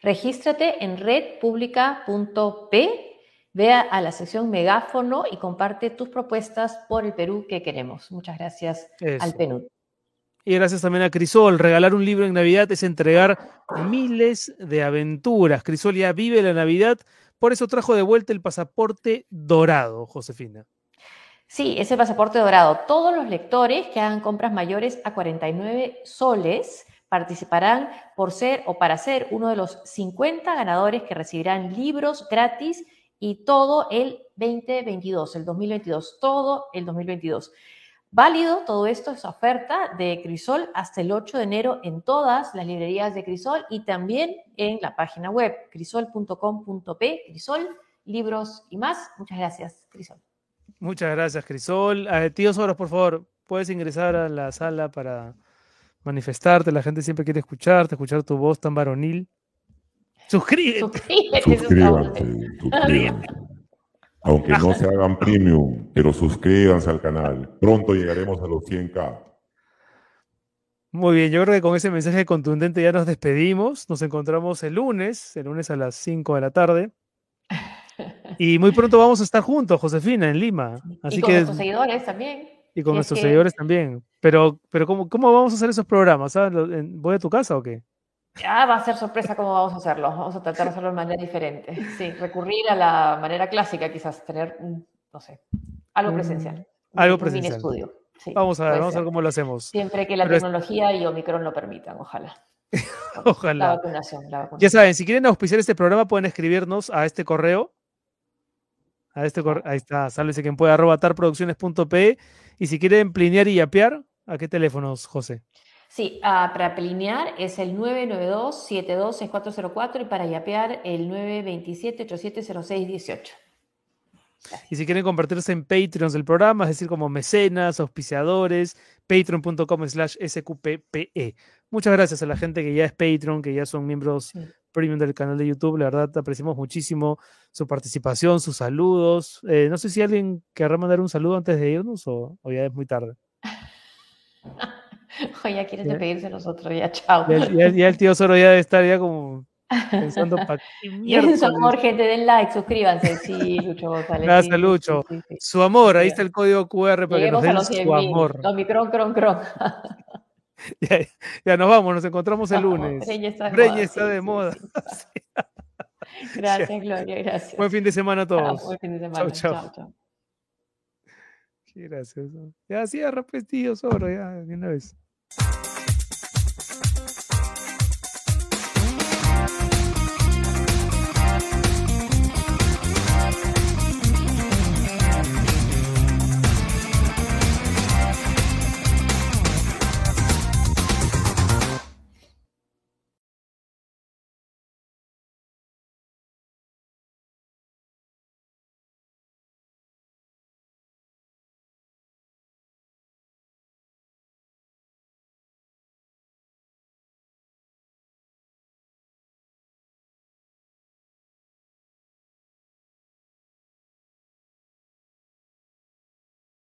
Regístrate en redpublica.p, vea a la sección megáfono y comparte tus propuestas por el Perú que queremos. Muchas gracias al PNUD. Y gracias también a Crisol. Regalar un libro en Navidad es entregar miles de aventuras. Crisol ya vive la Navidad, por eso trajo de vuelta el pasaporte dorado, Josefina. Sí, ese pasaporte dorado. Todos los lectores que hagan compras mayores a 49 soles participarán por ser o para ser uno de los 50 ganadores que recibirán libros gratis y todo el 2022, el 2022, todo el 2022. Válido todo esto, esa oferta de Crisol hasta el 8 de enero en todas las librerías de Crisol y también en la página web crisol.com.p, Crisol, libros y más. Muchas gracias, Crisol. Muchas gracias, Crisol. Eh, tío Soros, por favor, puedes ingresar a la sala para manifestarte. La gente siempre quiere escucharte, escuchar tu voz tan varonil. Suscríbete. Suscríbete. Suscríbanse, Aunque no se hagan premium, pero suscríbanse al canal. Pronto llegaremos a los 100k. Muy bien, yo creo que con ese mensaje contundente ya nos despedimos. Nos encontramos el lunes, el lunes a las 5 de la tarde. Y muy pronto vamos a estar juntos, Josefina, en Lima. Así y con nuestros seguidores también. Y con nuestros seguidores también. Pero, pero ¿cómo, ¿cómo vamos a hacer esos programas? Ah, ¿Voy a tu casa o qué? Ya va a ser sorpresa cómo vamos a hacerlo. Vamos a tratar de hacerlo de manera diferente. Sí, recurrir a la manera clásica, quizás tener, no sé, algo mm, presencial. Algo presencial. Un estudio. vamos a ver, vamos a ver cómo lo hacemos. Siempre que la tecnología y Omicron lo permitan, ojalá. ojalá. La vacunación, la vacunación. Ya saben, si quieren auspiciar este programa, pueden escribirnos a este correo. A este correo, ahí está, sálvese quien pueda, arroba tarproducciones.pe. Y si quieren plinear y yapear, ¿a qué teléfonos, José? Sí, uh, para pelinear es el 992-726404 y para yapear el 927-870618. Y si quieren convertirse en Patreons del programa, es decir, como mecenas, auspiciadores, patreon.com slash sqppe. Muchas gracias a la gente que ya es Patreon, que ya son miembros premium del canal de YouTube. La verdad, apreciamos muchísimo su participación, sus saludos. Eh, no sé si alguien querrá mandar un saludo antes de irnos o, o ya es muy tarde. O ya quieres despedirse nosotros, ya chao. Ya, el tío Soro ya estaría como pensando para su amor, gente, den like, suscríbanse. Sí, Lucho González. Gracias, Lucho. su amor, ahí está el código QR para que nos den su amor. Omicron, cron, cron. ya, ya, nos vamos, nos encontramos el lunes. Breña está de moda. Gracias, Gloria, gracias. Buen fin de semana a todos. buen fin de semana. Chao, chao. Qué gracioso. Ya cierra, pues, tío ya, de una vez. you